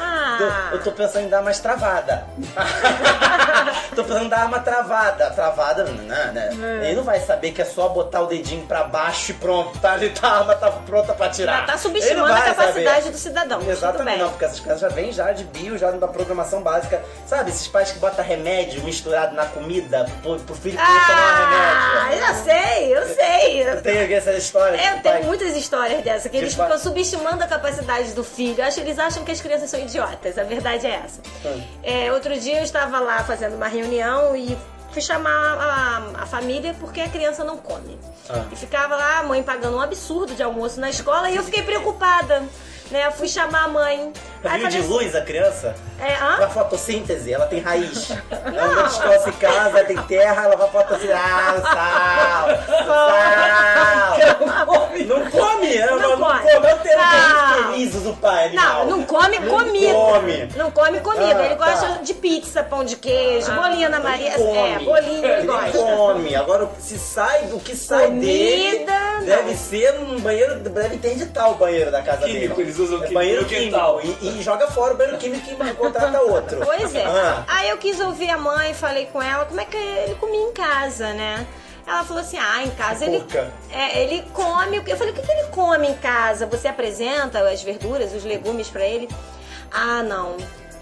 Ah. Eu tô pensando em dar mais travada. tô pensando em dar uma travada. Travada, né? Ele não vai saber que é só botar o dedinho pra baixo e pronto, tá ali, tá, a arma tá pronta pra tirar. Já tá Ele subestimando a capacidade saber. do cidadão. Exatamente, não, porque essas crianças já vêm já de bio, já da programação básica. Sabe, esses pais que botam remédio misturado na comida pro, pro filho que ah, tomar Ah, remédio. já sei, eu sei. Eu tenho essa história. Eu de tenho pai- muitas histórias dessa, que Que eles pai- ficam subestimando a capacidade do filho. Eu acho que eles acham que as crianças são idiotas. A verdade é essa. É, outro dia eu estava lá fazendo uma reunião e fui chamar a, a família porque a criança não come. Ah. E ficava lá a mãe pagando um absurdo de almoço na escola e eu fiquei preocupada. Né? Eu fui chamar a mãe. Aí Viu de assim, luz a criança? É, hã? Pra fotossíntese, ela tem raiz. Ela anda descalça em casa, tem terra, ela vai fotossíntese. Ah, sal! Sal! Não come, ela Não não, não come. come. Eu tenho Pai animal. Não, não come Não comida. come. Não come comida. Ah, ele gosta tá. de pizza, pão de queijo, bolinha na Maria. come. É, bolinho ele gosta. come. Agora, se sai, o que sai Comida, dele não. deve ser num banheiro, deve interditar o banheiro da casa Químico, dele. eles usam É químico banheiro quintal. químico. E, e joga fora o banheiro químico e contrata outro. Pois é. Ah. Aí eu quis ouvir a mãe, falei com ela como é que ele comia em casa, né? Ela falou assim: ah, em casa ele, é, ele come. Eu falei: o que, que ele come em casa? Você apresenta as verduras, os legumes pra ele? Ah, não.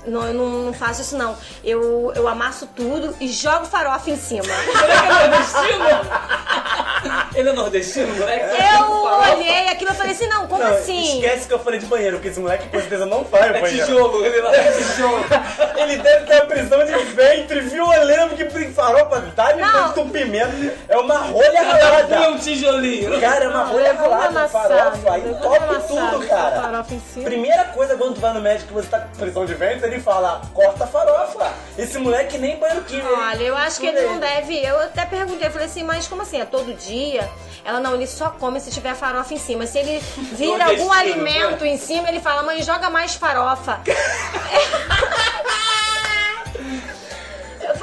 Não, eu não, faço isso não. Eu, eu amasso tudo e jogo farofa em cima. Será que é nordestino? Ele é nordestino, moleque? Eu olhei aquilo e falei assim: não, como Não, assim? esquece que eu falei de banheiro, porque esse moleque com certeza não ao É banheiro. tijolo, ele lá é tijolo. Ele deve ter uma prisão de ventre violenta, porque brin- farofa dá de Não. entupimento. É uma rolha ralada. um tijolinho. Cara, é uma rolha Levou uma ralada, farofa, entope tudo, cara. farofa em cima. Primeira coisa quando tu vai no médico e você tá com prisão de ventre, ele fala, corta a farofa. Esse moleque nem banheiro químico. Olha, eu acho que ele não deve. Eu até perguntei, eu falei assim, mas como assim? É todo dia? Ela não, ele só come se tiver farofa em cima. Se ele vira algum alimento né? em cima, ele fala, mãe, joga mais farofa.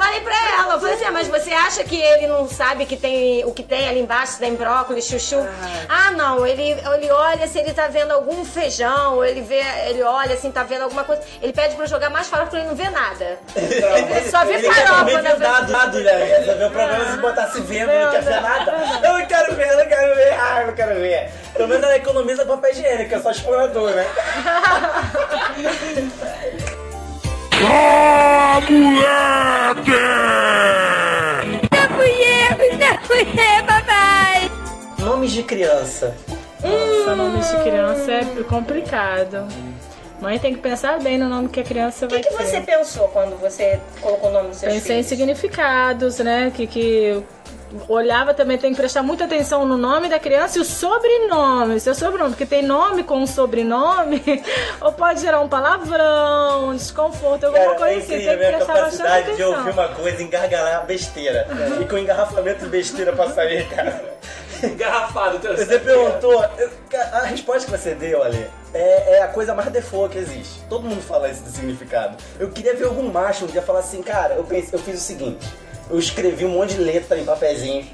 Eu falei pra ela, eu falei assim, ah, mas você acha que ele não sabe que tem o que tem ali embaixo, tem brócolis, chuchu? Ah, não, ele, ele olha se ele tá vendo algum feijão, ou ele vê, ele olha assim, tá vendo alguma coisa. Ele pede pra eu jogar mais farofa, porque ele não vê nada. Ele só vê ele quer farofa, né? dado, dado, né? Resolveu o problema se botasse vendo, não quer ver nada. Eu não quero ver, eu não quero ver, ah, eu não quero ver. Pelo menos ela economiza papel higiênico, é só explorador, né? Ah, moleque! Não fui eu, não fui eu, papai. Nomes de criança. Nossa, nome de criança é complicado. Mãe tem que pensar bem no nome que a criança O vai que, que ter. você pensou quando você colocou o nome dos seus Pensei em significados, né? Que, que olhava também, tem que prestar muita atenção no nome da criança e o sobrenome, seu sobrenome, porque tem nome com sobrenome, ou pode gerar um palavrão, um desconforto, alguma Cara, é coisa assim. Tem incrível que a minha prestar bastante capacidade de atenção. ouvir uma coisa e engargalar besteira. E com engarrafamento de besteira pra sair, cara. Engarrafado, teu Você perguntou, a resposta que você deu, Ali, é, é a coisa mais default que existe. Todo mundo fala isso do significado. Eu queria ver algum macho um dia falar assim, cara, eu, pensei, eu fiz o seguinte, eu escrevi um monte de letra em papelzinho,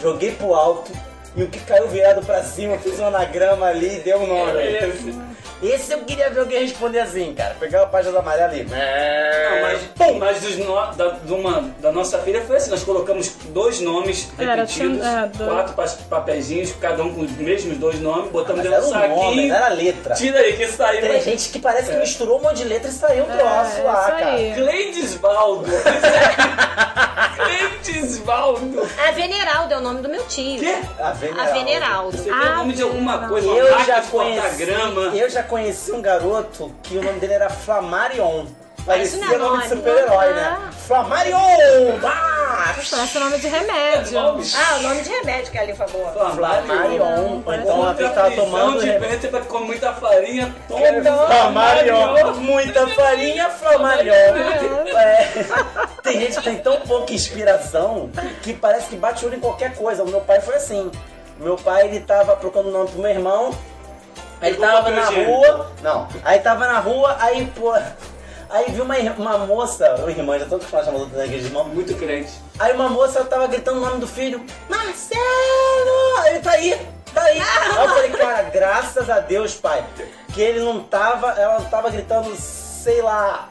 joguei pro alto, e o que caiu virado pra cima, fiz um anagrama ali e deu um nome. Esse eu queria ver alguém responder assim, cara. Pegar a página amarela ali. Não, mas, mas dos no- da, de uma- da nossa filha foi assim, nós colocamos dois nomes Era, repetidos, tinha- é, dois. quatro pa- papeizinhos, cada um com os mesmos dois nomes, botamos Mas dentro do era o nome, saquinho. não era a letra. Tira aí, que saiu. Tem gente que parece que misturou um monte de letra e saiu um troço É, lá, isso cara. aí. Cleidesvaldo. Cleidesvaldo. A Veneraldo é o nome do meu tio. Quê? A A Veneraldo. Veneraldo. Você tem o nome de alguma coisa, Eu já conheci, porta-grama. eu já conheci um garoto que o nome dele era Flamarion. Parecia não é nome de nome. super-herói, né? Ah. Flamarion! Ah! Parece nome de remédio. Ah, o nome de remédio que a Ali falou. Flamarion. Ou então a tava tomando... de repente pra comer muita farinha. É, Toma. Flamarion. Muita farinha, Flamarion. É. Tem gente que tem tão pouca inspiração que parece que bate o olho em qualquer coisa. O meu pai foi assim. Meu pai, ele tava procurando nome pro meu irmão. Aí ele Pegou tava papel na higiênico. rua. Não. Aí tava na rua, aí, pô. Aí viu uma, ir- uma moça, uma irmã, já tô acostumado a chamar outra daqueles irmãos. Muito crente. Aí uma moça tava gritando o nome do filho, Marcelo! Ele tá aí, tá aí. Aí eu falei, cara, graças a Deus, pai, que ele não tava, ela não tava gritando, sei lá,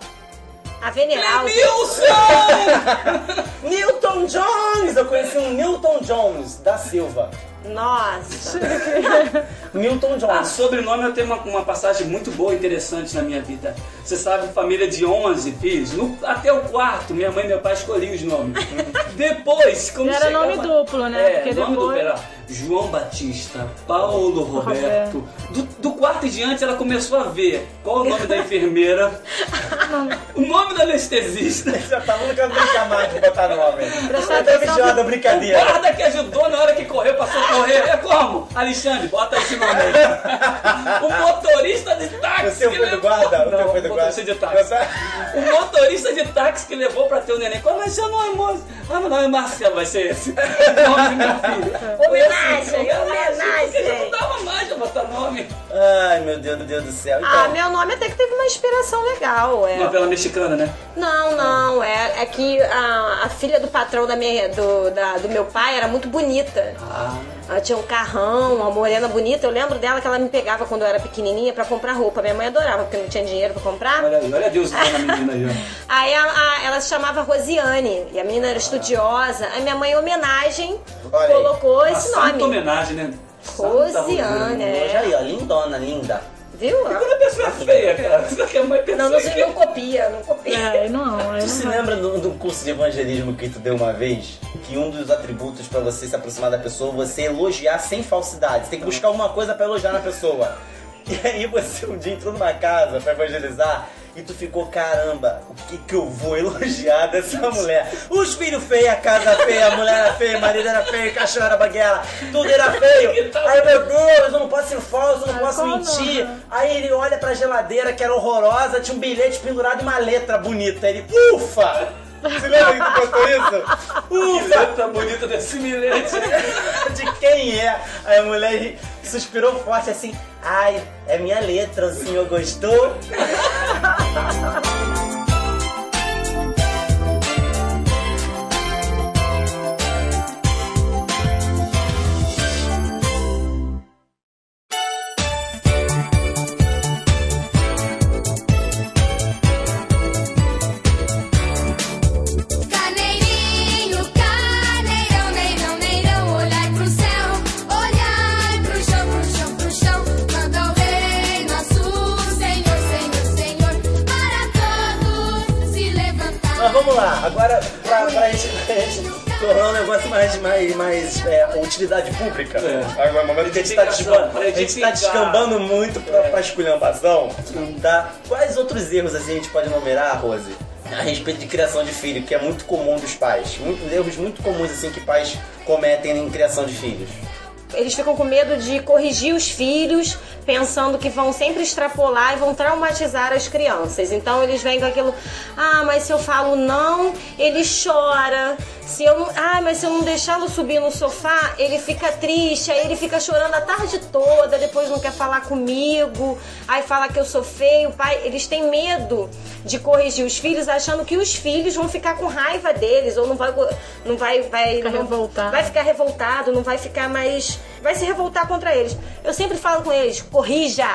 A Veneraldo. Newton Jones! Eu conheci um Newton Jones da Silva. Nossa. Newton Ah, Jones. sobrenome eu tenho uma, uma passagem muito boa e interessante na minha vida. Você sabe, família de 11 filhos, no- até o quarto, minha mãe e meu pai escolhiam os nomes. Depois, quando Era chegava- nome duplo, né? É, Porque nome depois- duplo era João Batista, Paulo Roberto. Do, do quarto em diante ela começou a ver qual o nome da enfermeira, o nome da anestesista, Já tava no canto brincar mais de botar nome. Prestar Até atenção bichada, o brincadeira. guarda que ajudou na hora que correu, passou a correr. É como? Alexandre, bota esse nome aí. O motorista de táxi. O seu que foi do guarda? O Não, teu foi do motorista guarda? de táxi. O motorista de táxi que levou pra ter o neném. Qual é seu nome, moço? Ah, meu nome é Marcelo, vai ser esse. O nome do meu filho. Homenagem, Porque já não homenagem. dava mais pra botar nome. Ai, meu Deus, meu Deus do céu. Então, Ah, meu nome até que teve uma inspiração legal. É. Novela mexicana, né? Não, não, é, é que a, a filha do patrão da minha, do, da- do meu pai era muito bonita. Ah. Ela tinha um carrão, uma morena bonita. Eu lembro dela que ela me pegava quando eu era pequenininha pra comprar roupa. Minha mãe adorava, porque não tinha dinheiro pra comprar. Olha aí, olha Deus na menina aí, ó. Aí a- a- ela se chamava Rosiane, e a menina era estudiosa. Aí minha mãe, em homenagem, Olha aí. colocou Uma esse santa nome. homenagem, né? Santa Rosiane, é. Hoje aí, ó, lindona, linda. Viu? Quando a pessoa é feia, cara, você quer mais pessoa Não, não, que- não copia, não copia. É, não, aí Tu se não vai. lembra do, do curso de evangelismo que tu deu uma vez? Que um dos atributos pra você se aproximar da pessoa é você elogiar sem falsidade. Você tem que buscar alguma coisa pra elogiar na pessoa. E aí você um dia entrou numa casa pra evangelizar e tu ficou, caramba, o que que eu vou elogiar dessa mulher? Os filhos feios, a casa feia, a mulher era feia, o marido era feio, o cachorro era baguela, tudo era feio. Aí, meu Deus, eu não posso ser falso, eu não Ah, posso mentir. Aí ele olha pra geladeira que era horrorosa, tinha um bilhete pendurado e uma letra bonita. Ele, ufa! Você lembra que tu contou isso? Que Ufa! letra bonita desse milete. De quem é? Aí a mulher suspirou forte assim, ai, é minha letra, o senhor gostou? ha utilidade pública. É. Agora, que a gente tá, Edificação, descambando, a gente tá descambando muito pra, pra esculhambação, tá? Quais outros erros assim, a gente pode numerar, Rose? a respeito de criação de filho, que é muito comum dos pais. Muito, erros muito comuns assim que pais cometem em criação de filhos. Eles ficam com medo de corrigir os filhos, pensando que vão sempre extrapolar e vão traumatizar as crianças. Então eles vêm com aquilo, ah, mas se eu falo não, ele chora. Se eu não, ah, mas se eu não deixá-lo subir no sofá, ele fica triste, aí ele fica chorando a tarde toda, depois não quer falar comigo, aí fala que eu sou feio, pai, eles têm medo de corrigir os filhos, achando que os filhos vão ficar com raiva deles ou não vai não vai vai Ficar não- revoltado. vai ficar revoltado, não vai ficar mais. Vai se revoltar contra eles. Eu sempre falo com eles: corrija!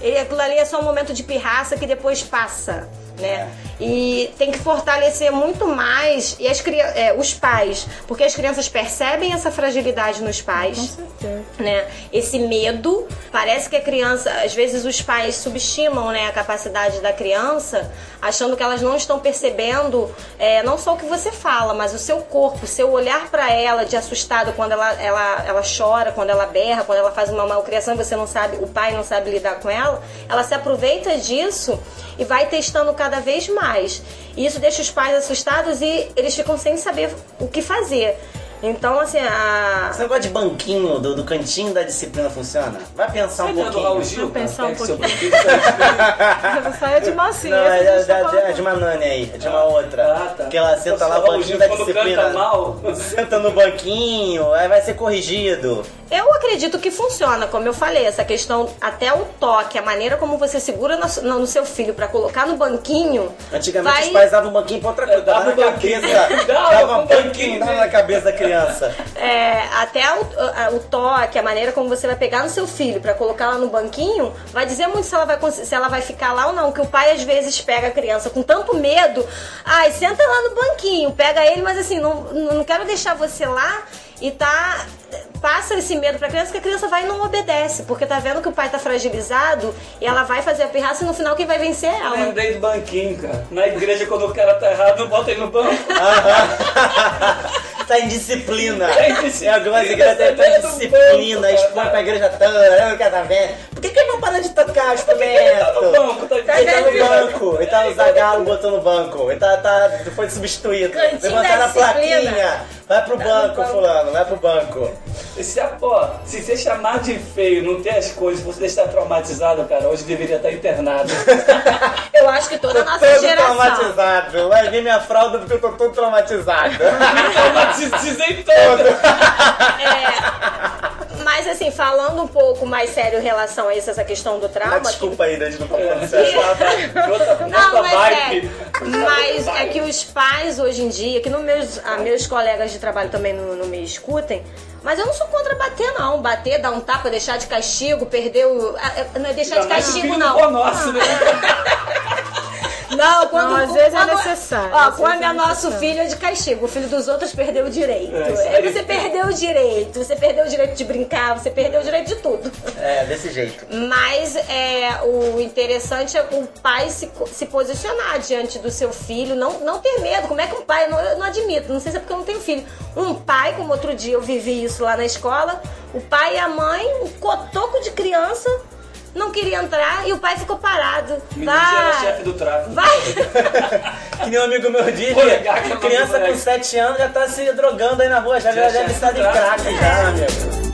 Ele, aquilo ali é só um momento de pirraça que depois passa. Né? E tem que fortalecer muito mais e as, é, os pais, porque as crianças percebem essa fragilidade nos pais Com certeza. né? Esse medo, parece que a criança, às vezes os pais subestimam, né, a capacidade da criança, achando que elas não estão percebendo, é, não só o que você fala, mas o seu corpo, o seu olhar pra ela de assustado quando ela, ela, ela chora, quando ela berra, quando ela faz uma malcriação, e você não sabe, o pai não sabe lidar com ela, ela se aproveita disso e vai testando cada vez mais. E isso deixa os pais assustados e eles ficam sem saber o que fazer. Então, assim, a, Esse negócio de banquinho do, do cantinho da disciplina funciona? Vai pensar um do Raul pouquinho. Gil? Vou pensar um Pega seu pouquinho. banquinho, Saia de massinha. Não, é, é, tá é- é de uma nani aí, é de uma outra. Ah, tá. Que ela senta lá, banquinho da disciplina. canta mal. Senta no banquinho, aí vai ser corrigido. Eu acredito que funciona, como eu falei, essa questão, até o toque, a maneira como você segura no, no- seu filho pra colocar no banquinho. Antigamente vai- os pais davam um banquinho pra outra coisa, dava dava na um banquinho. cabeça. Dava um banquinho, dava na cabeça da criança. É, até o, a- o toque, a maneira como você vai pegar no seu filho pra colocar lá no banquinho, vai dizer muito se ela vai, se ela vai ficar lá ou não. Que o pai às vezes pega a criança com tanto medo, ai, senta lá no banquinho, pega ele, mas assim, não, não quero deixar você lá e tá. Passa esse medo pra criança que a criança vai e não obedece, porque tá vendo que o pai tá fragilizado e ela vai fazer a pirraça e no final quem vai vencer é Eu ela. lembrei do banquinho, cara. Na igreja, quando o cara tá errado, não bota ele no banco. tá em disciplina. Em Em algumas igrejas tem tá no disciplina, expõe cara. pra igreja toda, eu quero tá vendo. Por que que não para de tocar instrumento? tá no banco, tá Ele tá no banco, ele tá no Zagalo, botou no banco, ele tá, tá, foi substituído. Levantaram a plaquinha. Vai pro Tá banco, no banco. fulano, vai pro banco. E Se, a- ó, se você chamar de feio, não ter as coisas, você estar traumatizado, cara, hoje deveria estar internado. Eu acho que toda a nossa Todo geração. traumatizado. Vai ver minha fralda porque eu tô todo traumatizado. Traumatizei todo. É, mas assim, falando um pouco mais sério em relação a isso, essa questão do Ah, trauma. desculpa aí, Dani, não falando sério. Não, mas vibe. é. Mas é que os pais hoje em dia, que no meus, ah, meus colegas de trabalho também não, não me escutem, mas eu não sou contra bater, não. Bater, dar um tapa, deixar de castigo, perder o. ah, é, Não é deixar de Ainda castigo, não. Pô Nosso, né? Não, quando. Não, às vezes é necessário, Ó, quando é é nosso filho é de castigo. O filho dos outros perdeu o direito. É, É, você perdeu o direito. Você perdeu o direito de brincar, você perdeu o direito de tudo. É, desse jeito. Mas é, o interessante é o pai se, se posicionar diante do seu filho, não, não ter medo. Como é que um pai, eu não, eu não admito, não sei se é porque eu não tenho filho. Um pai, como outro dia eu vivi isso lá na escola, o pai e a mãe, um cotoco de criança, não queria entrar e o pai ficou parado. O menino era Vai, chefe do tráfico. vai. Que nem um amigo meu Polegar, que é criança com moleque. 7 anos já tá se drogando aí na rua, já, Já já estar do em crack já, amigo.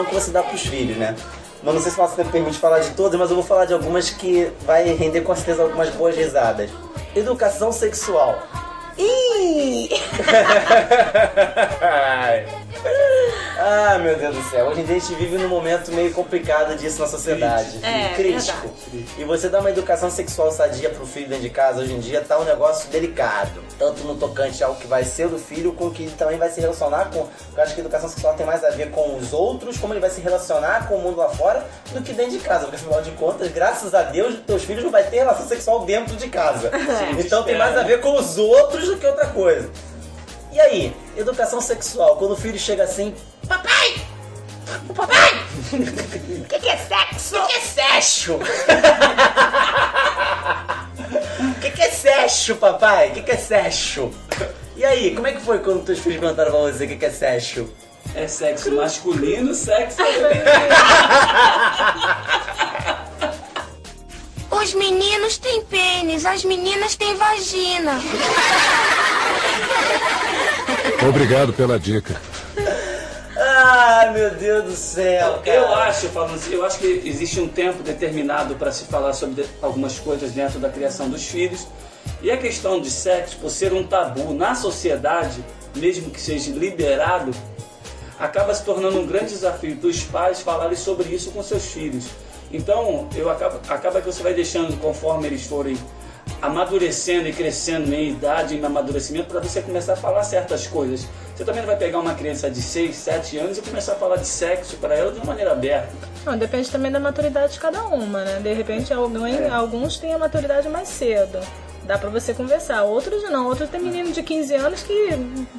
Educação que você dá pros filhos, né? Mas não sei se o nosso tempo permite falar de todas, mas eu vou falar de algumas que vai render com certeza algumas boas risadas. Educação sexual. Ih! Ah, meu Deus do céu. Hoje em dia a gente vive num momento meio complicado disso na sociedade. É, crítico. E você dá uma educação sexual sadia pro filho dentro de casa, hoje em dia tá um negócio delicado. Tanto no tocante ao que vai ser do filho, com o que ele também vai se relacionar com. Eu acho que a educação sexual tem mais a ver com os outros, como ele vai se relacionar com o mundo lá fora, do que dentro de casa. Porque afinal de contas, graças a Deus, teus filhos não vai ter relação sexual dentro de casa. Então tem mais a ver com os outros do que outra coisa. E aí, educação sexual, quando o filho chega assim, papai, Papai! O que, que é sexo? O que é sexo? O que, que é sexo, papai? O que, que é sexo? E aí, como é que foi quando teus filhos perguntaram pra você o que, que é sexo? É sexo masculino, sexo feminino. Os meninos têm pênis, as meninas têm vagina. Obrigado pela dica. Ah, meu Deus do céu, cara. Eu acho, falando assim, eu acho que existe um tempo determinado para se falar sobre algumas coisas dentro da criação dos filhos. E a questão de sexo, por ser um tabu na sociedade, mesmo que seja liberado, acaba se tornando um grande desafio dos pais falarem sobre isso com seus filhos. Então, eu acaba, acaba que você vai deixando, conforme eles forem amadurecendo e crescendo em idade, em amadurecimento, para você começar a falar certas coisas. Você também não vai pegar uma criança de 6, 7 anos e começar a falar de sexo para ela de uma maneira aberta. Não, depende também da maturidade de cada uma, né? De repente, alguém, alguns têm a maturidade mais cedo. Dá pra você conversar. Outros não. Outros tem menino de 15 anos que,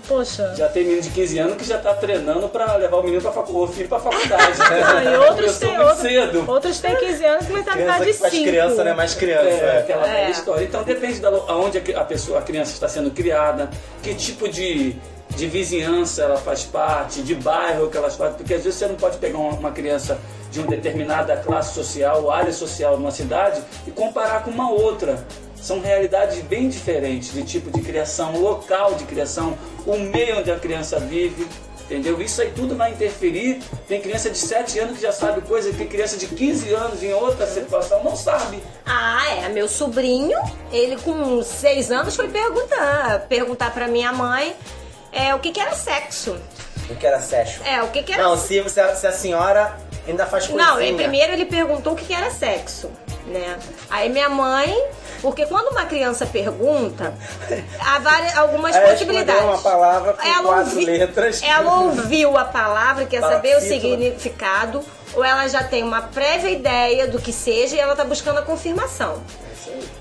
poxa. Já tem menino de 15 anos que já está treinando para levar o menino para facu- o filho para faculdade. Ah, e outros têm muito outros, cedo. outros têm 15 anos com Criança mentalidade de que faz 5. criança não é mais criança. É, é. aquela É. história. Então depende da lo- aonde a, pessoa, a criança está sendo criada, que tipo de, de vizinhança ela faz parte, de bairro que ela faz parte, porque às vezes você não pode pegar uma, uma criança de uma determinada classe social, área social numa cidade e comparar com uma outra. São realidades bem diferentes de tipo de criação, local de criação, o meio onde a criança vive. Entendeu? Isso aí tudo vai interferir. Tem criança de 7 anos que já sabe coisa, tem criança de 15 anos em outra situação não sabe. Ah, é. Meu sobrinho, ele com seis anos foi perguntar, perguntar pra minha mãe é, o que, que era sexo. O que era sexo? É, o que, que era Não, se, se, a, se a senhora ainda faz coisinha. Não, e primeiro ele perguntou o que que era sexo, né? Aí minha mãe, porque quando uma criança pergunta, há várias, algumas Ela possibilidades. uma palavra com quatro ouvi- letras. Ela ouviu a palavra, quer saber o significado, ou ela já tem uma prévia ideia do que seja e ela tá buscando a confirmação.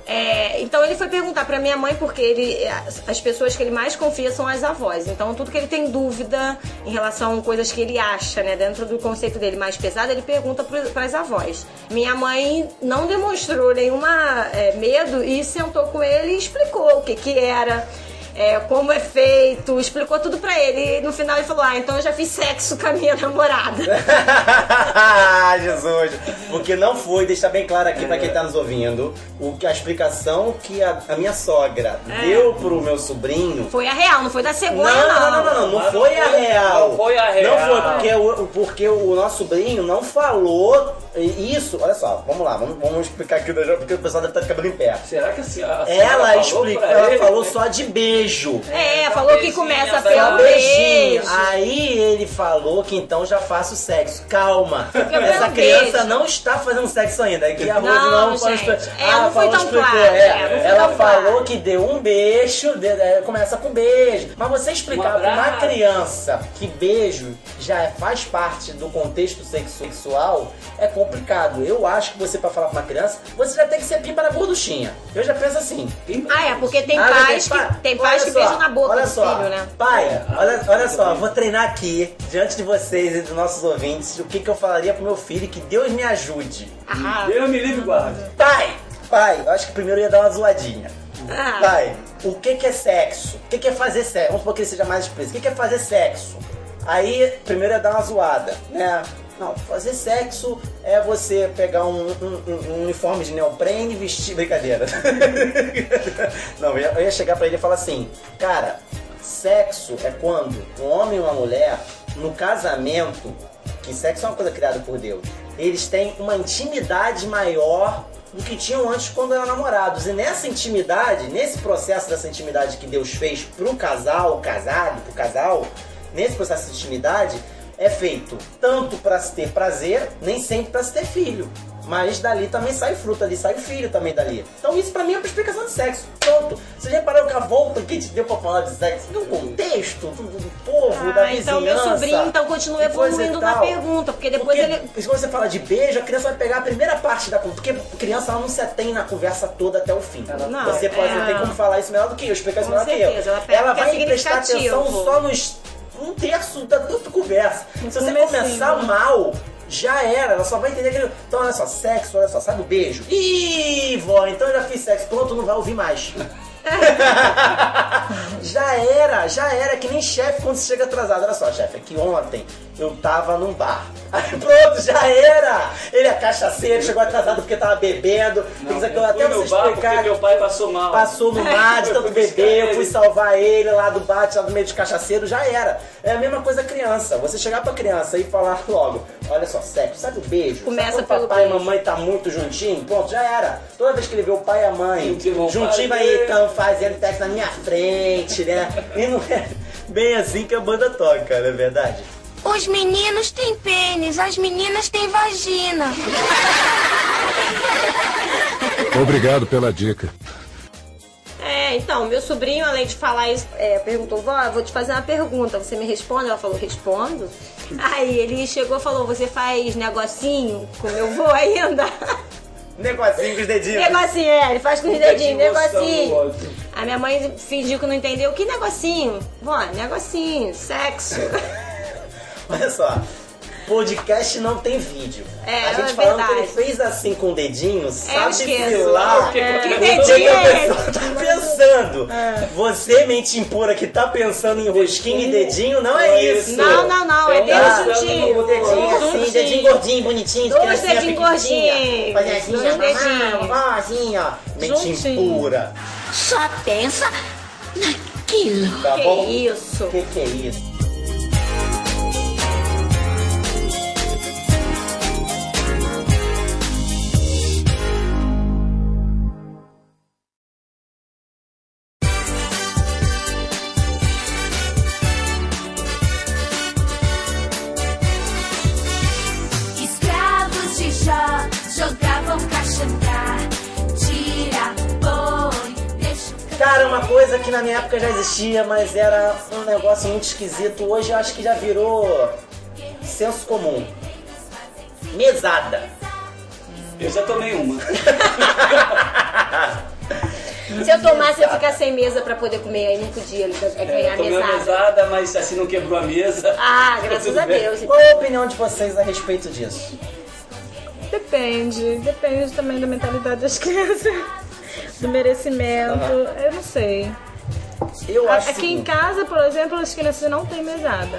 É, então ele foi perguntar pra minha mãe porque ele, as, as pessoas que ele mais confia são as avós. Então tudo que ele tem dúvida em relação a coisas que ele acha, né, dentro do conceito dele mais pesado, ele pergunta para as avós. Minha mãe não demonstrou nenhuma é, medo e sentou com ele e explicou o que que era. É, como é feito, explicou tudo pra ele. E no final ele falou: Ah, então eu já fiz sexo com a minha namorada. Jesus! Porque não foi, deixar bem claro aqui pra quem tá nos ouvindo, o que a explicação que a, a minha sogra É. deu pro meu sobrinho. Foi a real, não foi da Não, cegonha, não, não. não, não, não, não, foi a real. não foi a real. Não foi, porque o, porque o nosso sobrinho não falou isso. Olha só, vamos lá, vamos, vamos explicar aqui, porque o pessoal deve estar de cabelo em pé. Será que a, se- a senhora Ela explicou, ela ele? falou só de beijo. É, falou que começa pelo beijinho. beijo. Aí ele falou que então já faço sexo. Calma. Essa criança beijo. não está fazendo sexo ainda. É que a Rose Não, não, gente. expli- É, não foi tão claro, É, é, ela tão falou claro. que deu um beijo, de- é, começa com beijo. Mas você explicar Um para uma criança que beijo já faz parte do contexto sexual é complicado. Eu acho que você, para falar pra uma criança, você já tem que ser pipa na gorduchinha. Eu já penso assim. Ah, é, porque tem Ah, pais pai. que, tem Olha pais que só, beijam na boca olha do só. filho, né? Pai, olha, olha só, vou treinar aqui, diante de vocês e dos nossos ouvintes, o que, que eu falaria pro meu filho, que Deus me ajude. Ah, Deus me livre guarde. Pai, pai, eu acho que primeiro eu ia dar uma zoadinha. ah, Pai, o que, que é sexo? O que, que é fazer sexo? Vamos supor que ele seja mais explícito. O que, que é fazer sexo? Aí, primeiro ia dar uma zoada, né? Não, fazer sexo é você pegar um, um- um- uniforme de neoprene e vestir. Brincadeira. Não, eu ia, chegar pra ele e falar assim: Cara, sexo é quando um homem e uma mulher, no casamento, que sexo é uma coisa criada por Deus, eles têm uma intimidade maior do que tinham antes quando eram namorados. E nessa intimidade, nesse processo dessa intimidade que Deus fez pro casal, casado, pro casal, nesse processo de intimidade, é feito tanto para se ter prazer, nem sempre para se ter filho. Mas dali também sai fruto, ali sai o filho também dali. Então isso pra mim é uma explicação de sexo. Pronto. Você já reparou que a volta que a gente deu pra falar de sexo no contexto do, do povo, da Ah, vizinhança. então meu sobrinho então continua evoluindo na pergunta, porque depois Porque ele. se você fala de beijo, a criança vai pegar a primeira parte da conversa. Porque criança ela não se atém na conversa toda até o fim. Não, você pode é. tem como falar isso melhor do que eu, explicar isso Com melhor que certeza, eu. ela que é vai prestar atenção só nos um terço da tua conversa. Se você comecinho, começar né? mal, já era. Ela só vai entender aquele. Então, olha só, sexo, olha só, sabe o beijo? Ih, vó, então eu já fiz sexo. Pronto, não vai ouvir mais. já era, já era, que nem chefe quando você chega atrasado. Olha só, chefe, é que ontem eu tava num bar. Aí pronto, já era! Ele é cachaceiro, chegou atrasado porque tava bebendo. Não, Não, eu até você no bar explicar. meu pai passou mal. Passou no mar de Eu tanto beber, eu fui salvar ele lá do bate, lá do meio de cachaceiro, já era. É a mesma coisa criança. Você chegar pra criança e falar logo, olha só, sexo, sabe o beijo? Começa sabe pelo papai beijo. e mamãe tá muito juntinho? Pronto, já era. Toda vez que ele vê o pai e a mãe Juntinho vai então fazendo sexo na minha frente, né? E não é bem assim que a banda toca, não é verdade? Os meninos têm pênis, as meninas têm vagina. Obrigado pela dica. É, então, meu sobrinho, além de falar isso, é, perguntou, vó, vou te fazer uma pergunta, você me responde? Ela falou, respondo. Aí ele chegou e falou, você faz negocinho com meu vô ainda? Negocinho com os dedinhos. negocinho, é, ele faz com os dedinhos, negocinho. A minha mãe fingiu que não entendeu. Que negocinho? Vó, negocinho, sexo. Olha só. Podcast não tem vídeo. É, a gente é falando que ele verdade. fez assim com o dedinho, sabe se esqueço. lá O que- É. o que- Que o que que dedinho a é pessoa tá pensando. Você, mente impura, que tá pensando em rosquinho e dedinho, não é Não, isso. Não, não, não, é Então, dedo tá. juntinho. O dedinho assim, Juntinho. dedinho gordinho, bonitinho, de Dois criancinha dedinhos gordinhos. Fazer assim, Dois dedinhos. ó, assim, ó. Mente Juntinho. impura. Só pensa naquilo. Tá Que bom? isso? Que que é isso? Já existia, mas era um negócio muito esquisito. Hoje eu acho que já virou senso comum. Mesada. Eu já tomei uma. Se eu tomasse, eu ia ficar sem mesa pra poder comer. Aí não podia é, ganhar Eu tomei mesada. mesada, mas assim não quebrou a mesa. Ah, graças a. Deus. Qual é a opinião de vocês a respeito disso? Depende, depende também da mentalidade das crianças, do merecimento, eu não sei. Eu acho Aqui em casa, por exemplo, as crianças não têm mesada.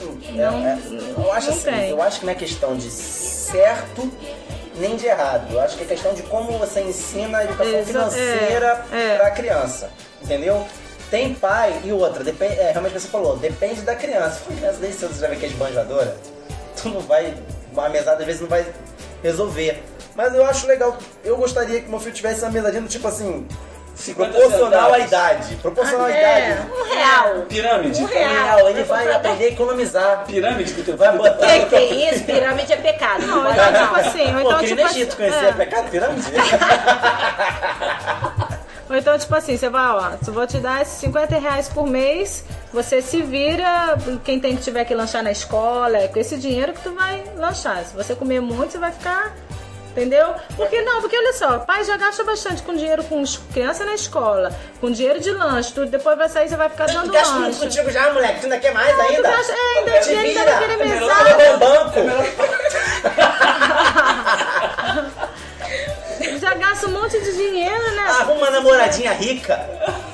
é, é, eu acho não assim, eu acho que não é questão de certo nem de errado. Eu acho que é questão de como você ensina a educação financeira é, é. pra criança. Entendeu? Tem pai e outra, depende, é realmente você falou, depende da criança. Se uma criança desde cedo você já vê que é esbanjadora, tu não vai. A mesada às vezes não vai resolver. Mas eu acho legal, eu gostaria que meu filho tivesse uma mesadinha do tipo assim, 50 proporcional à idade. Proporcional à É. idade. Um real. Pirâmide. Um real. Real, ele vai aprender a economizar. Pirâmide que o teu Vai botar- Que que é isso? Pirâmide é pecado. Não, então, não. tipo assim, ou Pô, então, tipo no Egito assim, conhecer é. a pecado pirâmide. Ou então, tipo assim, você vai, ó, se eu vou te dar esses 50 reais por mês, você se vira, quem tem que tiver que lanchar na escola, é com esse dinheiro que tu vai lanchar. Se você comer muito, você vai ficar. Entendeu? Porque não, porque só, pai já gasta bastante com dinheiro com criança na escola, com dinheiro de lanche, tu depois vai sair, você vai ficar Tu dando gasta muito lanche. contigo já, moleque. Tu ainda quer mais Tu ainda? gasta, é, ainda Te dinheiro ainda vai querer É melhor levar um banco. Já gasta um monte de dinheiro, né? Arruma uma namoradinha rica.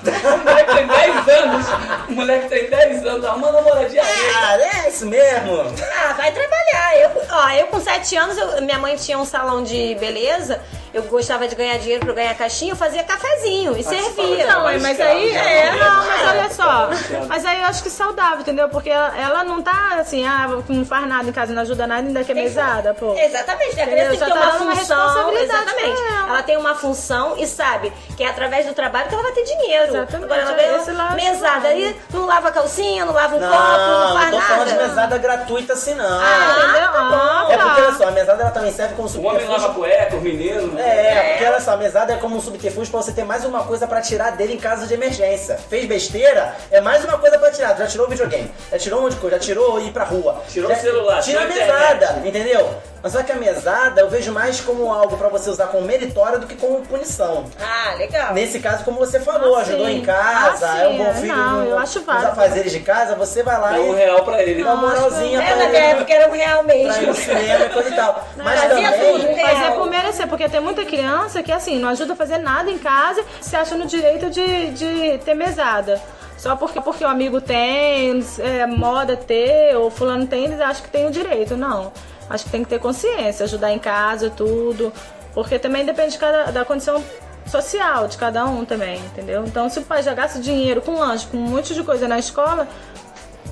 O moleque tem 10 anos. O moleque tem 10 anos. Arruma uma namoradinha rica. Ah, é isso mesmo. Ah, vai trabalhar. Eu, ó, eu com 7 anos, eu- minha mãe tinha um salão de beleza. Eu gostava de ganhar dinheiro pra ganhar caixinha, eu fazia cafezinho e servia. Não, mais mas aí, é, não. não, mas olha só. Mas aí eu acho que saudável, entendeu? Porque ela, ela não tá assim, ah, não faz nada em casa, não ajuda nada, ainda que é mesada, pô. Exatamente, a criança tem que ter tá uma função. responsabilidade Exatamente. ela. Ela tem uma função e sabe que é através do trabalho que ela vai ter dinheiro. Exatamente, Agora ela é lado mesada aí, não lava a calcinha, não lava um Não, copo, não faz não tô falando de nada. mesada gratuita assim, não. Ah, Entendeu? tá bom. Ah, É porque, tá. olha só, a mesada ela também serve como O homem lava cueca, os meninos. É, porque olha só, a mesada é como um subterfúgio pra você ter mais uma coisa pra tirar dele em caso de emergência. Fez besteira, é mais uma coisa pra tirar. Já tirou o videogame, já tirou um monte de coisa, já tirou ir pra rua. Tirou Já- o celular, Tira a tirou a internet. mesada, entendeu? Mas só que a mesada eu vejo mais como algo pra você usar como meritória do que como punição. Ah, legal. Nesse caso, como você falou, Ah, ajudou em casa, Ah, é um bom é. filho Não, no- eu acho nos afazeres de casa, você vai lá Dá um e real pra ele. dá uma moralzinha É, pra ele. minha época era um real Pra ir no mesmo. cinema e coisa e tal. Mas fazia tudo, também. né? Fazer por merecer, porque tem muita criança que assim, não ajuda a fazer nada em casa, se acha no direito de, de ter mesada. Só porque, porque o amigo tem, é, moda ter, ou fulano tem, eles acham que tem o direito. Não. Acho que tem que ter consciência, ajudar em casa, tudo. Porque também depende de cada, da condição social de cada um também, entendeu? Então se o pai já gasta dinheiro com lanche, com um monte de coisa na escola,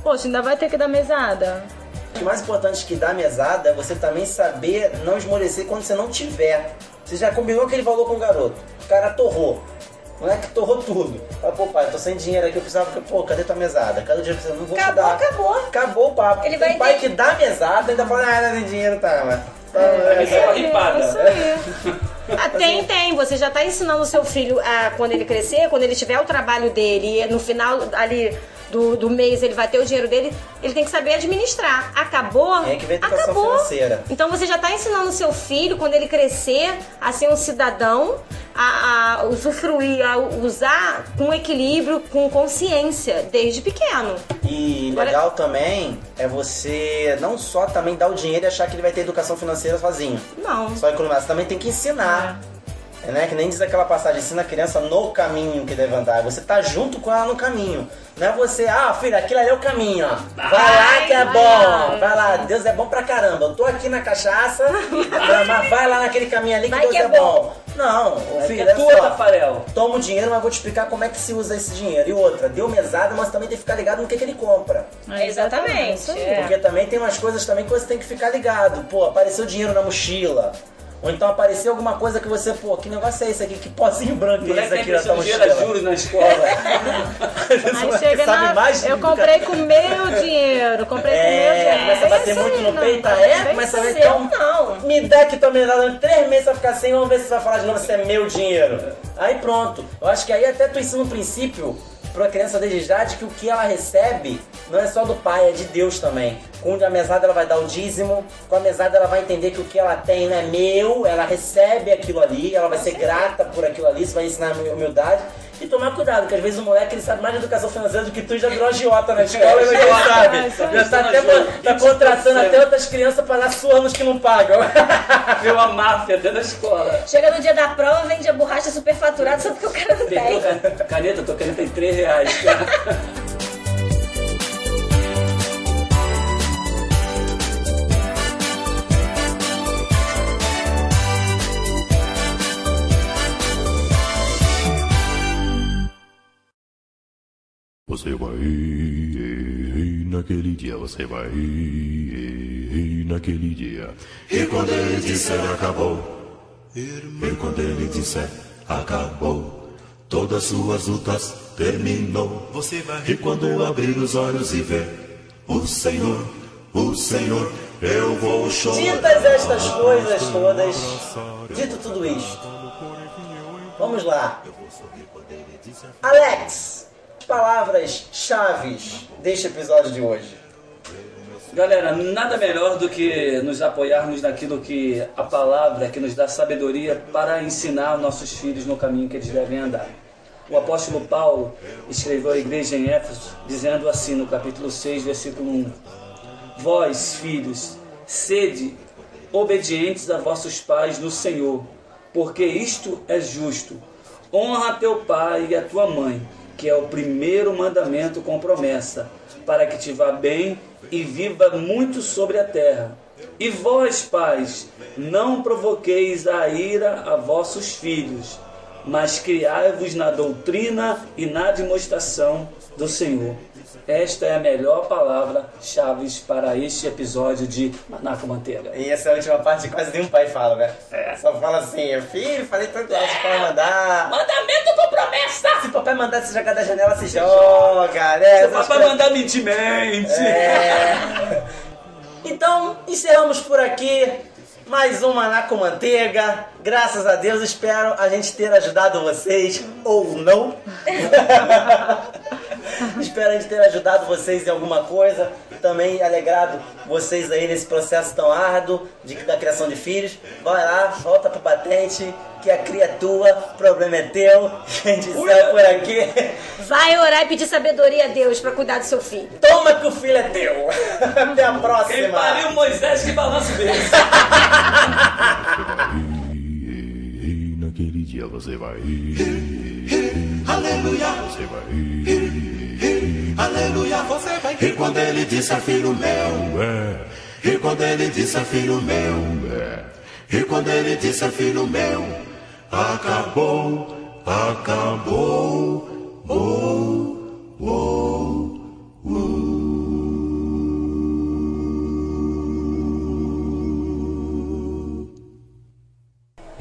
poxa, ainda vai ter que dar mesada. O mais importante que dar mesada é você também saber não esmorecer quando você não tiver. Você já combinou aquele valor com o garoto. O cara torrou. O moleque torrou tudo. Fala, pô, pai, tô sem dinheiro aqui, eu precisava. Pô, cadê tua mesada? Cadê o dinheiro que você não vou Acabou, te dar? acabou. Acabou o papo. Ele Tem vai pai ter- que dá mesada e ainda fala, ah, não tem dinheiro, tá, mas. Tá, É, é, uma ripada. isso aí. Ah, tem, tem. Você já tá ensinando o seu filho a, quando ele crescer, quando ele tiver o trabalho dele, e no final ali do, do mês ele vai ter o dinheiro dele, ele tem que saber administrar. Acabou? É que vem acabou. financeira. Então você já tá ensinando o seu filho, quando ele crescer, a ser um cidadão, a, a usufruir, a usar com equilíbrio, com consciência, desde pequeno. E Agora- legal também é você não só também dar o dinheiro e achar que ele vai ter educação financeira sozinho. Não. Só economizar, você também tem que ensinar. É, né? Que nem diz aquela passagem, ensina a criança no caminho que deve andar. Você tá junto com ela no caminho. Não é você, ah, filho, aquilo ali é o caminho, ó. Vai, lá que é vai bom. lá. Vai lá, Deus é bom pra caramba. Eu tô aqui na cachaça, mas vai lá naquele caminho ali que Vai Deus que é é bom. Não, o É que filho, é é tua, só. Tafarel. Toma o dinheiro, mas vou te explicar como é que se usa esse dinheiro. E outra, deu mesada, mas também tem que ficar ligado no que, que ele compra. É, Exatamente. É. Porque também tem umas coisas também que você tem que ficar ligado. Pô, apareceu dinheiro na mochila. Ou então apareceu alguma coisa que você, pô, que negócio é esse aqui? Que pozinho branco é esse aqui na tua mochila? dinheiro a juros na escola. Aí chega sabe na, mais eu comprei com meu dinheiro, comprei com meu É, dinheiro. começa a bater muito no não, peito, tá é? Começa a ver, isso então, não. me dá aqui tua mesada, em três meses vai ficar sem, vamos ver se você vai falar de novo se é meu dinheiro. Aí pronto, eu acho que aí até tu ensina um princípio pra criança desde já de que o que ela recebe não é só do pai, é de Deus também. Com a mesada ela vai dar o dízimo, com a mesada ela vai entender que o que ela tem não é meu, ela recebe aquilo ali, ela vai ser grata por aquilo ali, isso vai ensinar a humildade. E tomar cuidado, que às vezes o moleque ele sabe mais de educação financeira do que tu e já virou agiota na escola e não sabe. É. Já tá, até, tá contratando até outras crianças pra dar sua nos que não pagam. Viu a máfia dentro da escola. Chega no dia da prova, vende a borracha superfaturada só porque o cara não tem. ca- caneta, tua caneta tem 3 reais. Você vai e naquele dia, você vai e naquele dia. E quando ele disser acabou, e quando ele disser acabou, todas suas lutas terminou. Você vai e quando abrir os olhos e ver o Senhor, o Senhor, eu vou chorar. Ditas estas coisas todas, dito tudo isto, vamos lá. Alex, palavras chaves deste episódio de hoje. Galera, nada melhor do que nos apoiarmos naquilo que a palavra que nos dá sabedoria para ensinar nossos filhos no caminho que eles devem andar. O apóstolo Paulo escreveu à igreja em Éfeso, dizendo assim no capítulo 6, versículo 1: Vós, filhos, sede obedientes a vossos pais no Senhor, porque isto é justo. Honra teu pai e a tua mãe, que é o primeiro mandamento com promessa, para que te vá bem e viva muito sobre a terra. E vós, pais, não provoqueis a ira a vossos filhos, mas criai-vos na doutrina e na demonstração do Senhor. Esta é a melhor palavra chaves para este episódio de Manaco Manteiga. E essa é a última parte que quase nenhum pai fala, né? Só fala assim, filho, falei tanto alto pra mandar. Mandamento com promessa! Se o papai mandar se jogar da janela, se joga, né? Se papai coisas- mandar mentir, mente! É. Então, encerramos por aqui mais uma Maná com Manteiga. Graças a Deus, espero a gente ter ajudado vocês, ou não. espero a gente ter ajudado vocês em alguma coisa. também alegrado vocês aí nesse processo tão árduo de, da criação de filhos. Vai lá, volta pro batente, que a cria é tua, problema é teu. Quem disser por aqui, Vai orar e pedir sabedoria a Deus pra cuidar do seu filho. toma que o filho é teu. Até a Quem próxima. pariu Moisés que balança o dia você vai rir. Aleluia. Você vai rir. Aleluia. Você vai rir. E quando ele disse filho meu, é. E quando ele disse filho meu, é. E quando ele disse filho meu, acabou, acabou. Oh, oh,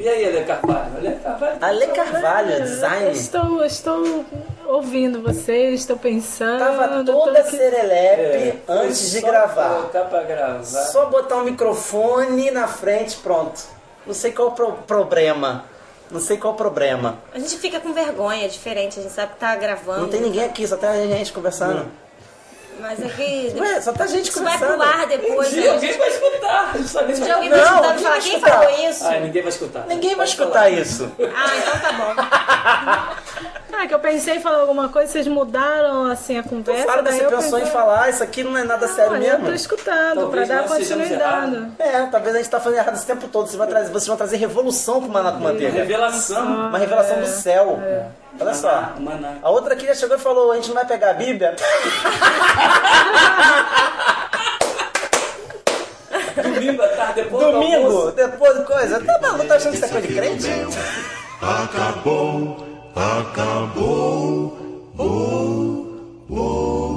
E aí, Ale Carvalho? Ale Carvalho. Ale Carvalho, Eu design. estou, estou ouvindo vocês, estou pensando. Tava toda aqui- serelepe É, antes de só gravar. Colocar pra gravar. Só botar um microfone na frente, pronto. Não sei qual o pro- problema. Não sei qual o problema. A gente fica com vergonha, é diferente, a gente sabe que tá gravando. Não tem ninguém aqui, só tem a gente conversando. Mas é que. Ué, só tá gente Isso vai conversando. pro ar Um depois. dia né? alguém vai escutar. Um alguém vai vai Não, escutar e quem falar, vai quem falou isso? Ah, ninguém vai escutar. Ninguém vai escutar isso. Ah, então tá bom. Ah, que eu pensei em falar alguma coisa, vocês mudaram assim a conversa. Claro você eu pensou em pensei- falar, isso aqui não é nada sério Olha, eu tô mesmo. escutando Talvez pra dar continuidade. É, talvez a gente tá fazendo errado esse tempo todo. Vocês vão trazer, vocês vão trazer revolução pro Maná com Manteiga. Revelação. Uma revelação do céu. Olha só. Maná. A outra aqui já chegou e falou, a gente não vai pegar a Bíblia? Domingo à tarde, depois do Domingo, almoço. depois de coisa. Tá bom, tá achando que isso é coisa de crente? Acabou, acabou, oh, oh.